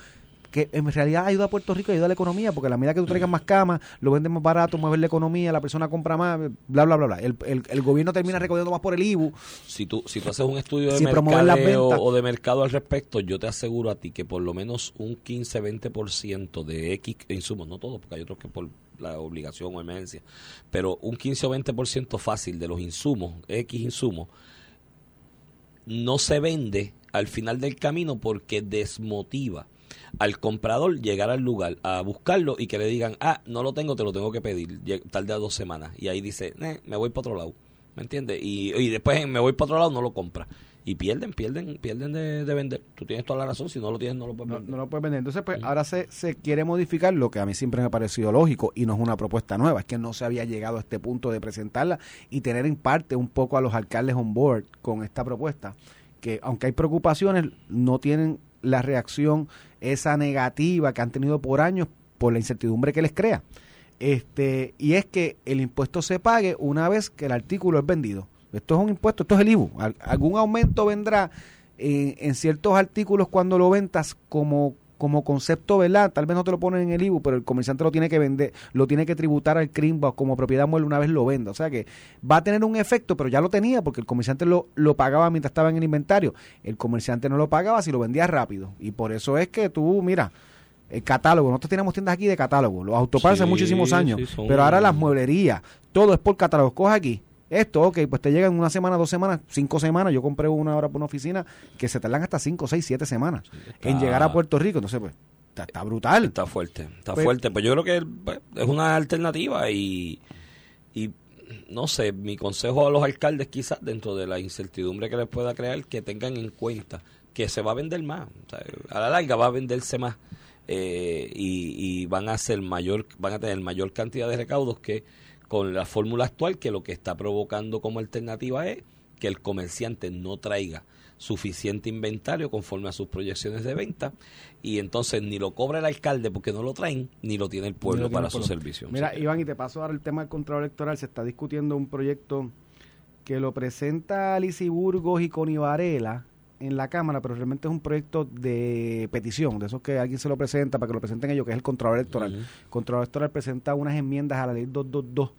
que en realidad ayuda a Puerto Rico ayuda a la economía, porque a la medida que tú traigas más camas, lo vendes más barato, mueves la economía, la persona compra más, bla, bla, bla, bla. El, el- el gobierno termina recaudando más por el IBU. si tú, si tú haces un estudio de Si mercadeo o de mercado al respecto, yo te aseguro a ti que por lo menos un 15-20% de X insumos, no todos, porque hay otros que por la obligación o emergencia, pero un 15 o 20% fácil de los insumos, X insumos, no se vende al final del camino porque desmotiva al comprador llegar al lugar a buscarlo y que le digan, ah, no lo tengo, te lo tengo que pedir, tarde a dos semanas. Y ahí dice, "Eh, me voy para otro lado. ¿Me entiendes? Y, y después me voy para otro lado, no lo compra. Y pierden, pierden, pierden de, de vender. Tú tienes toda la razón, si no lo tienes, no lo puedes No, vender. no lo puedes vender. Entonces, pues ahora se, se quiere modificar lo que a mí siempre me ha parecido lógico y no es una propuesta nueva, es que no se había llegado a este punto de presentarla y tener en parte un poco a los alcaldes on board con esta propuesta, que aunque hay preocupaciones, no tienen la reacción esa negativa que han tenido por años por la incertidumbre que les crea. Este, y es que el impuesto se pague una vez que el artículo es vendido. Esto es un impuesto, esto es el IBU. Al- algún aumento vendrá en, en ciertos artículos cuando lo ventas como como concepto, ¿verdad? Tal vez no te lo ponen en el IBU, pero el comerciante lo tiene que vender, lo tiene que tributar al CRIMBA como propiedad mueble una vez lo venda. O sea que va a tener un efecto, pero ya lo tenía porque el comerciante lo, lo pagaba mientras estaba en el inventario. El comerciante no lo pagaba si lo vendía rápido. Y por eso es que tú, mira, el catálogo, nosotros tenemos tiendas aquí de catálogo, los autopares hace muchísimos años, sí, pero ahora las mueblerías, todo es por catálogo. Coge aquí, esto, ok, pues te llegan una semana, dos semanas, cinco semanas. Yo compré una hora por una oficina que se tardan hasta cinco, seis, siete semanas en está- llegar a Puerto Rico. Entonces, pues, está, está brutal. Está fuerte, está Pues- fuerte. Pues yo creo que pues, es una alternativa y, y no sé, mi consejo a los alcaldes quizás dentro de la incertidumbre que les pueda crear, que tengan en cuenta que se va a vender más. O sea, a la larga va a venderse más eh, y, y van a ser mayor, van a tener mayor cantidad de recaudos que con la fórmula actual, que lo que está provocando como alternativa es que el comerciante no traiga suficiente inventario conforme a sus proyecciones de venta y entonces ni lo cobra el alcalde porque no lo traen ni lo tiene el pueblo para el su pueblo. servicio. Mira, Iván, y te paso ahora el tema del control electoral. Se está discutiendo un proyecto que lo presenta Alicia Burgos y Connie Varela en la Cámara, pero realmente es un proyecto de petición, de esos que alguien se lo presenta para que lo presenten ellos, que es el control electoral. Ujú. El control electoral presenta unas enmiendas a la ley 222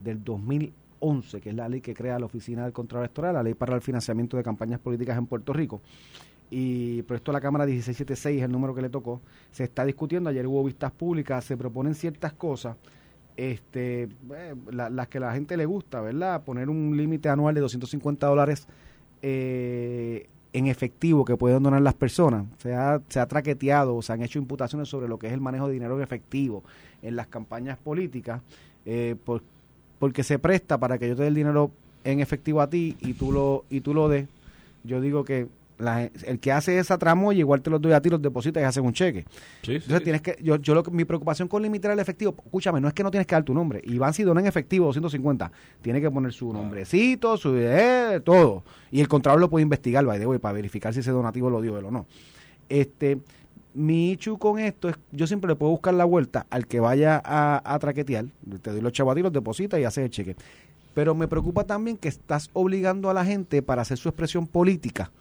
del 2011, que es la ley que crea la Oficina del Control Electoral, la ley para el financiamiento de campañas políticas en Puerto Rico. Y por esto la Cámara 1676 es el número que le tocó. Se está discutiendo, ayer hubo vistas públicas, se proponen ciertas cosas, este, eh, la- las que a la gente le gusta, ¿verdad? Poner un límite anual de 250 dólares eh, en efectivo que pueden donar las personas. Se ha, se ha traqueteado, se han hecho imputaciones sobre lo que es el manejo de dinero en efectivo en las campañas políticas, eh, por- porque se presta para que yo te dé el dinero en efectivo a ti y tú lo, y tú lo des. Yo digo que la- el que hace esa tramoya igual te los doy a ti, los depositas y hacen un cheque. Sí, Entonces sí. tienes que, yo, yo lo mi preocupación con limitar el efectivo, escúchame, no es que no tienes que dar tu nombre. Iván si dona en efectivo 250, tiene que poner su nombrecito, su eh, todo. Y el contralor lo puede investigar, by the way, para verificar si ese donativo lo dio él o no. Este, mi issue con esto es, yo siempre le puedo buscar la vuelta al que vaya a, a traquetear, te doy los chavos a ti, los depositas y haces el cheque. Pero me preocupa también que estás obligando a la gente para hacer su expresión política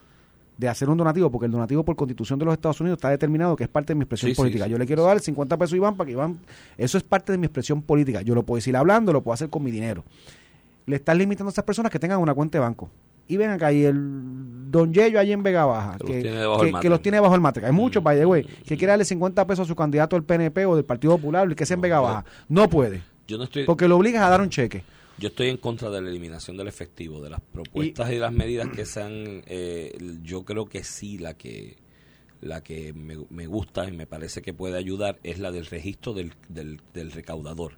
de hacer un donativo, porque el donativo por constitución de los Estados Unidos está determinado que es parte de mi expresión Sí, política. sí. Yo le quiero dar 50 pesos a Iván para que Iván, eso es parte de mi expresión política. Yo lo puedo decir hablando, lo puedo hacer con mi dinero. Le estás limitando a esas personas que tengan una cuenta de banco. Y ven acá, y el Don Yello allí en Vega Baja, Que los tiene debajo que- del que matre. los tiene bajo el matre. Hay muchos, Mm. by the way, que quiere darle 50 pesos a su candidato del PNP o del Partido Popular, el que sea en Vega Baja. No puede, Yo no estoy... porque lo obligas a dar un cheque. Yo estoy en contra de la eliminación del efectivo, de las propuestas y, las medidas que sean, eh, yo creo que sí la que la que me, me gusta y me parece que puede ayudar es la del registro del, del, del recaudador,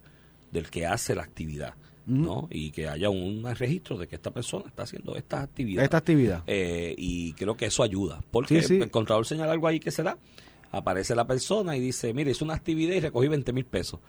del que hace la actividad. ¿no? Y que haya un, registro de que esta persona está haciendo esta actividad. Esta actividad. Eh, y creo que eso ayuda. Porque Sí, sí. el contador señala algo ahí que se da. Aparece la persona y dice, mire, hice una actividad y recogí 20 mil pesos.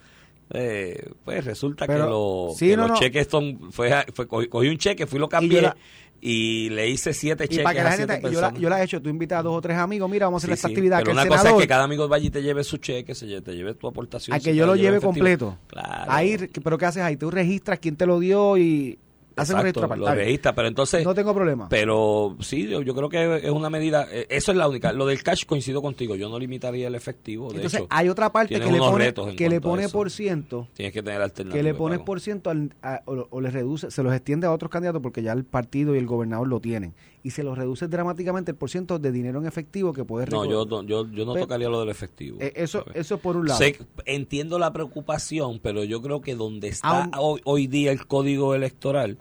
Eh, pues resulta Pero, que, lo- sí, que no, los no. cheques son, fue, fue- cogí, cogí un cheque, fui lo cambié y, le hice siete Y cheques para que la gente, yo la, yo la he hecho, tú invitas a dos o tres amigos, mira, vamos a hacer Sí, esta sí, actividad, pero que el una cosa es que cada amigo vaya y te lleve su cheque, se te lleve tu aportación. a que yo lo lleve efectivo. completo. Claro. Ahí, pero ¿qué haces ahí? Tú registras quién te lo dio y haces un registro aparte. pero entonces... No tengo problema. Pero sí, yo, yo creo que es una medida, eh, eso es la única. Lo del cash coincido contigo, yo no limitaría el efectivo. De Entonces, hecho, hay otra parte que le pone, que le pone por ciento, tienes que tener alternativa. que le pone por ciento al- a- o, o le reduce, se los extiende a otros candidatos porque ya el partido y el gobernador lo tienen. Y se los reduce dramáticamente el por ciento de dinero en efectivo que puede No, recoger. yo, no- yo, yo no Pues, tocaría lo del efectivo. Eh, eso, ¿sabes? eso por un lado. Sé- entiendo la preocupación, pero yo creo que donde está hoy, hoy día el código electoral,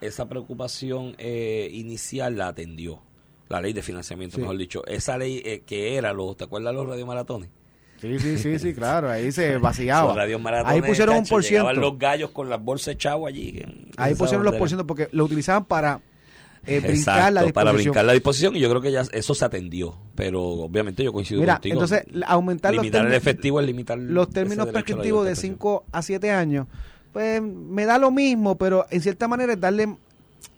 esa preocupación eh, inicial la atendió. La ley de financiamiento, Sí. mejor dicho. Esa ley eh, que era, los, ¿te acuerdas los radiomaratones? Sí, sí, sí, sí, [LAUGHS] claro, ahí se Los vaciaba. radiomaratones, Ahí pusieron un por ciento. los gallos con las bolsas echadas allí. en- Ahí pusieron los por ciento porque lo utilizaban para eh, brincar Exacto, la disposición. para brincar la disposición y yo creo que ya eso se atendió, pero obviamente yo coincido Mira, contigo. entonces aumentar los limitar el términos- efectivo es limitar los términos prescriptivos de libertad expresión. 5 a 7 años, pues me da lo mismo, pero en cierta manera es darle,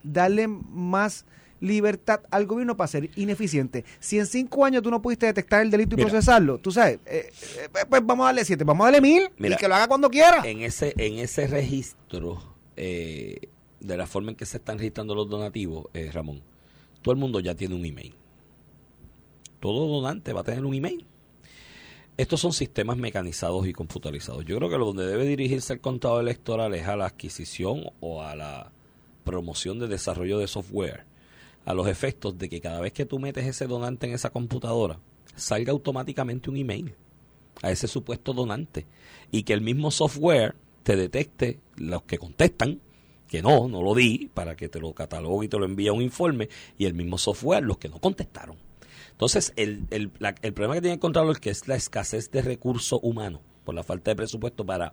darle más libertad al gobierno para ser ineficiente. Si en 5 años tú no pudiste detectar el delito y Mira. procesarlo, tú sabes, eh, eh, pues vamos a darle 7, vamos a darle 1000 y que lo haga cuando quiera. En ese en ese registro eh, de la forma en que se están registrando los donativos, eh, Ramón, todo el mundo ya tiene un email. Todo donante va a tener un email. Estos son sistemas mecanizados y computarizados. Yo creo que lo donde debe dirigirse el contador electoral es a la adquisición o a la promoción de desarrollo de software, a los efectos de que cada vez que tú metes ese donante en esa computadora, salga automáticamente un email a ese supuesto donante y que el mismo software te detecte los que contestan que no, no lo di, para que te lo catalogue y te lo envíe a un informe, y el mismo software los que no contestaron. Entonces, el, el, la- el problema que tiene el Contralor que es la escasez de recursos humanos por la falta de presupuesto para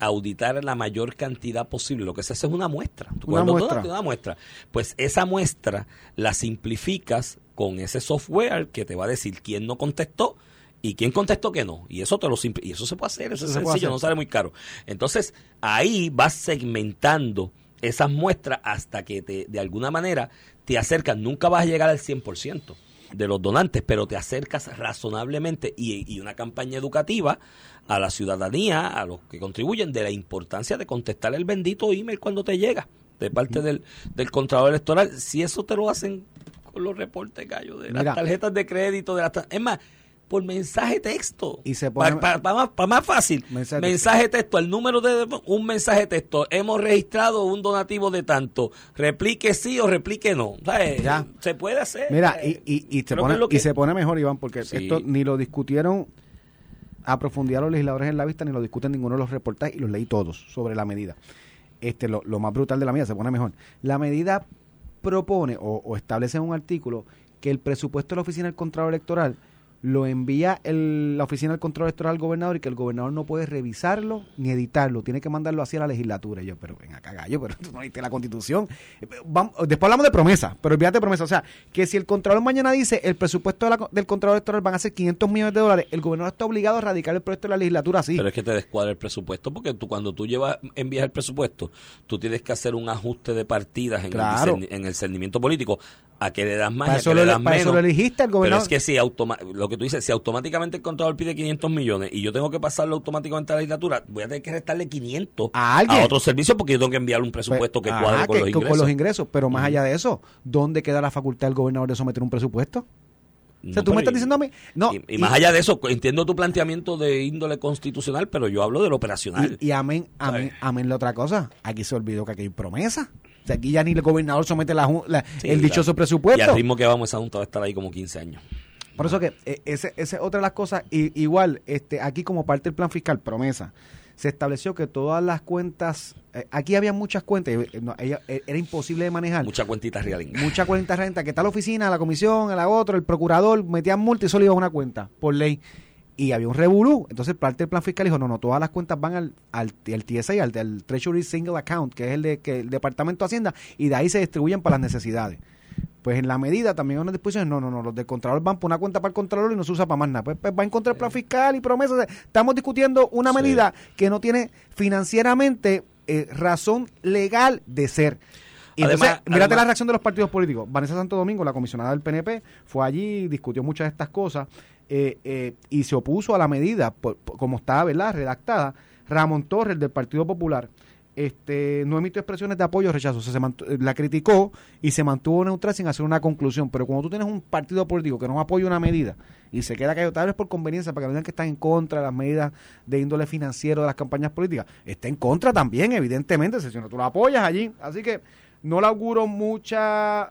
auditar la mayor cantidad posible. Lo que se hace es una muestra. Tú Una muestra. una muestra. Pues esa muestra la simplificas con ese software que te va a decir quién no contestó y quién contestó que no. Y eso te lo y eso se puede hacer, eso, Eso es se sencillo, no sale muy caro. Entonces, ahí vas segmentando esas muestras hasta que te, de alguna manera te acercas. Nunca vas a llegar al 100% de los donantes, pero te acercas razonablemente y, y una campaña educativa a la ciudadanía, a los que contribuyen, de la importancia de contestar el bendito email cuando te llega de parte del, del Contralor Electoral. Si eso te lo hacen con los reportes, gallo, de las Mira. tarjetas de crédito, de las es más, por mensaje texto. Y se pone- Para más, pa más fácil. Mensaje Mensaje, texto. El número de un mensaje texto. Hemos registrado un donativo de tanto. Replique sí o replique no. ¿Sabes? Ya. Se puede hacer. Mira, y, Eh, y, y, se pone, que- y se pone mejor, Iván, porque Sí. esto ni lo discutieron a profundidad los legisladores en la vista, ni lo discuten ninguno de los reportajes, y los leí todos sobre la medida. Este, lo, lo más brutal de la medida, se pone mejor. La medida propone o, o establece en un artículo que el presupuesto de la Oficina del Contralor Electoral lo envía el- la Oficina del Control Electoral al gobernador y que el gobernador no puede revisarlo ni editarlo, tiene que mandarlo hacia la legislatura. Y yo, pero ven acá, gallo, pero [LAUGHS] tú no leíste la constitución. Vamos- después hablamos de promesa, pero olvídate de promesa. O sea, que si el Contralor mañana dice el presupuesto de la- del Contralor Electoral van a ser 500 millones de dólares, el gobernador está obligado a radicar el proyecto de la legislatura así. Pero es que te descuadra el presupuesto porque tú cuando tú llevas envías el presupuesto, tú tienes que hacer un ajuste de partidas en, Claro. el, en el cernimiento político a que le das más y a eso, le das para eso menos. lo elegiste al Pero gobernador. es que si automa lo que tú dices, si automáticamente el contador pide 500 millones y yo tengo que pasarlo automáticamente a la legislatura, voy a tener que restarle 500 ¿A alguien? otro servicio porque yo tengo que enviarle un presupuesto que Pues, cuadre ajá, con, que- los ingresos. con los ingresos. Pero más allá de eso, ¿dónde queda la facultad del gobernador de someter un presupuesto? O sea, tú me pero estás diciendo a mí. No, y, y más allá de eso, entiendo tu planteamiento de índole constitucional, pero yo hablo del operacional. Y, y amén, amén, amén la otra cosa. Aquí se olvidó que aquí hay promesa. Aquí ya ni el gobernador somete la, ju- la- Sí, el dichoso la- presupuesto. Y al ritmo que vamos, esa junta va a estar ahí como 15 años. Por eso que eh, ese, ese es otra de las cosas. Y, igual, este, aquí como parte del plan fiscal, promesa. se estableció que todas las cuentas, eh, aquí había muchas cuentas, eh, no, ella- eh, era imposible de manejar. Mucha cuentita realinga. Mucha cuenta de renta, que está la oficina, la comisión, la otra, el procurador, metían multa y solo iba a una cuenta, por ley. Y había un revolú. Entonces, parte del plan fiscal dijo, no, no, todas las cuentas van al, al, al TSA, al, al Treasury Single Account, que es el de que el Departamento de Hacienda, y de ahí se distribuyen para las necesidades. Pues en la medida también hay unas disposiciones, no, no, no, los del Contralor van por una cuenta para el Contralor y no se usa para más nada. Pues, pues va en contra del plan fiscal y promesas. Estamos discutiendo una Sí. medida que no tiene financieramente eh, razón legal de ser. Y entonces, Además- mírate la reacción de los partidos políticos. Vanessa Santo Domingo, la comisionada del PNP, fue allí, discutió muchas de estas cosas eh, eh, y se opuso a la medida, por- como estaba ¿verdad? redactada. Ramón Torres, del Partido Popular, este, no emitió expresiones de apoyo o rechazo. Se eh, la criticó y se mantuvo neutral sin hacer una conclusión. Pero cuando tú tienes un partido político que no apoya una medida y se queda callado, tal vez por conveniencia, para que digan que están en contra de las medidas de índole financiero de las campañas políticas, está en contra también, evidentemente, si no tú la apoyas allí. Así que no le auguro mucha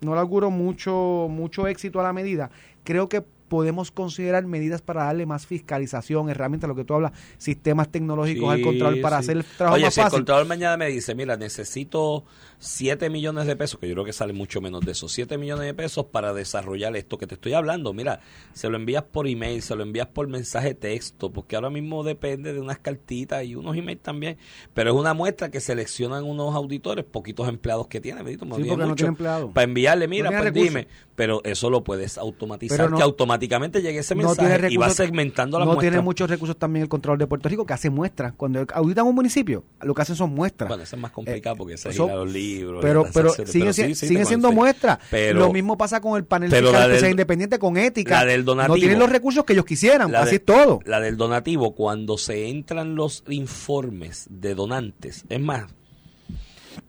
no le auguro mucho mucho éxito a la medida. Creo que podemos considerar medidas para darle más fiscalización, herramientas, lo que tú hablas, sistemas tecnológicos al control para sí. hacer el trabajo Oye, más si el fácil. contador mañana me dice, mira, necesito 7 millones de pesos, que yo creo que sale mucho menos de eso, 7 millones de pesos para desarrollar esto que te estoy hablando. Mira, se lo envías por email, se lo envías por mensaje texto, porque ahora mismo depende de unas cartitas y unos emails también, pero es una muestra que seleccionan unos auditores, poquitos empleados que tiene, bendito, no Sí, no mucho, tiene empleado. Para enviarle, mira, tiene pues dime, pero eso lo puedes automatizar, no- que automáticamente llegue ese no mensaje y va segmentando la no muestra. tiene muchos recursos también el control de Puerto Rico que hace muestras. Cuando auditan un municipio, lo que hacen son muestras. Bueno, eso es más complicado porque se gira los libros. pero pero siguen, sí, si- sí, siguen te siendo conste. muestras. Pero- lo mismo pasa con el panel pero fiscal que del- sea independiente con ética. la del donativo- no tienen los recursos que ellos quisieran. La Así de- es todo. La del donativo, cuando se entran los informes de donantes, es más,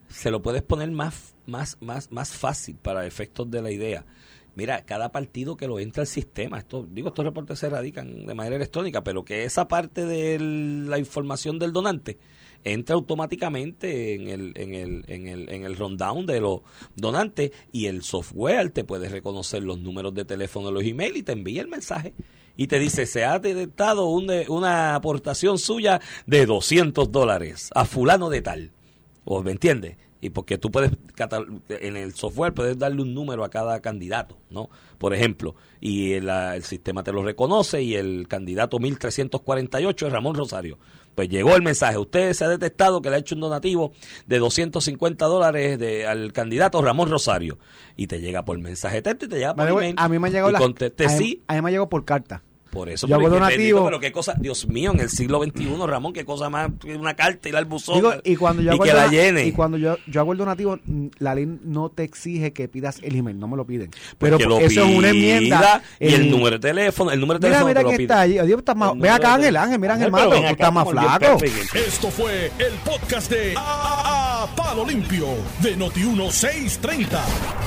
se lo puedes poner más, más, más, más fácil para efectos de la idea. Mira, cada partido que lo entra al sistema, esto, digo, estos reportes se radican de manera electrónica, pero que esa parte de la información del donante entra automáticamente en el, en el, en el, en el rundown de los donantes y el software te puede reconocer los números de teléfono los emails y te envía el mensaje y te dice, se ha detectado un una aportación suya de 200 dólares a fulano de tal. ¿O me entiendes? Y porque tú puedes, en el software puedes darle un número a cada candidato, ¿no? Por ejemplo, y el, el sistema te lo reconoce y el candidato 1348 es Ramón Rosario. Pues llegó el mensaje, usted se ha detectado que le ha hecho un donativo de 250 dólares de, al candidato Ramón Rosario. Y te llega por mensaje texto y te llega por email. a mí me han llegado y las- contesté a mí- sí, a mí me ha llegado por carta. Por eso, Yo pero, hago qué donativo. bendito, pero qué cosa, Dios mío, en el siglo XXI, Ramón, qué cosa más, una carta ir al buzón Digo, y cuando yo y hago que la llene. y cuando yo, yo hago el donativo, mm, la ley no te exige que pidas el email, no me lo piden. Pues Pero que lo eso es una enmienda. y el número de teléfono, el número de Mira, teléfono mira quién pide. está ahí. Adiós, estás más- Ve acá, Ángel, Ángel, mira, Ángel Mato, tú estás más flaco. Esto fue el podcast de A, A- Palo Limpio de Noti1630.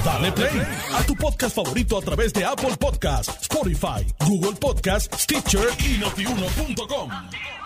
Dale play a tu podcast favorito a través de Apple Podcasts, Spotify, Google Podcasts, Stitcher y.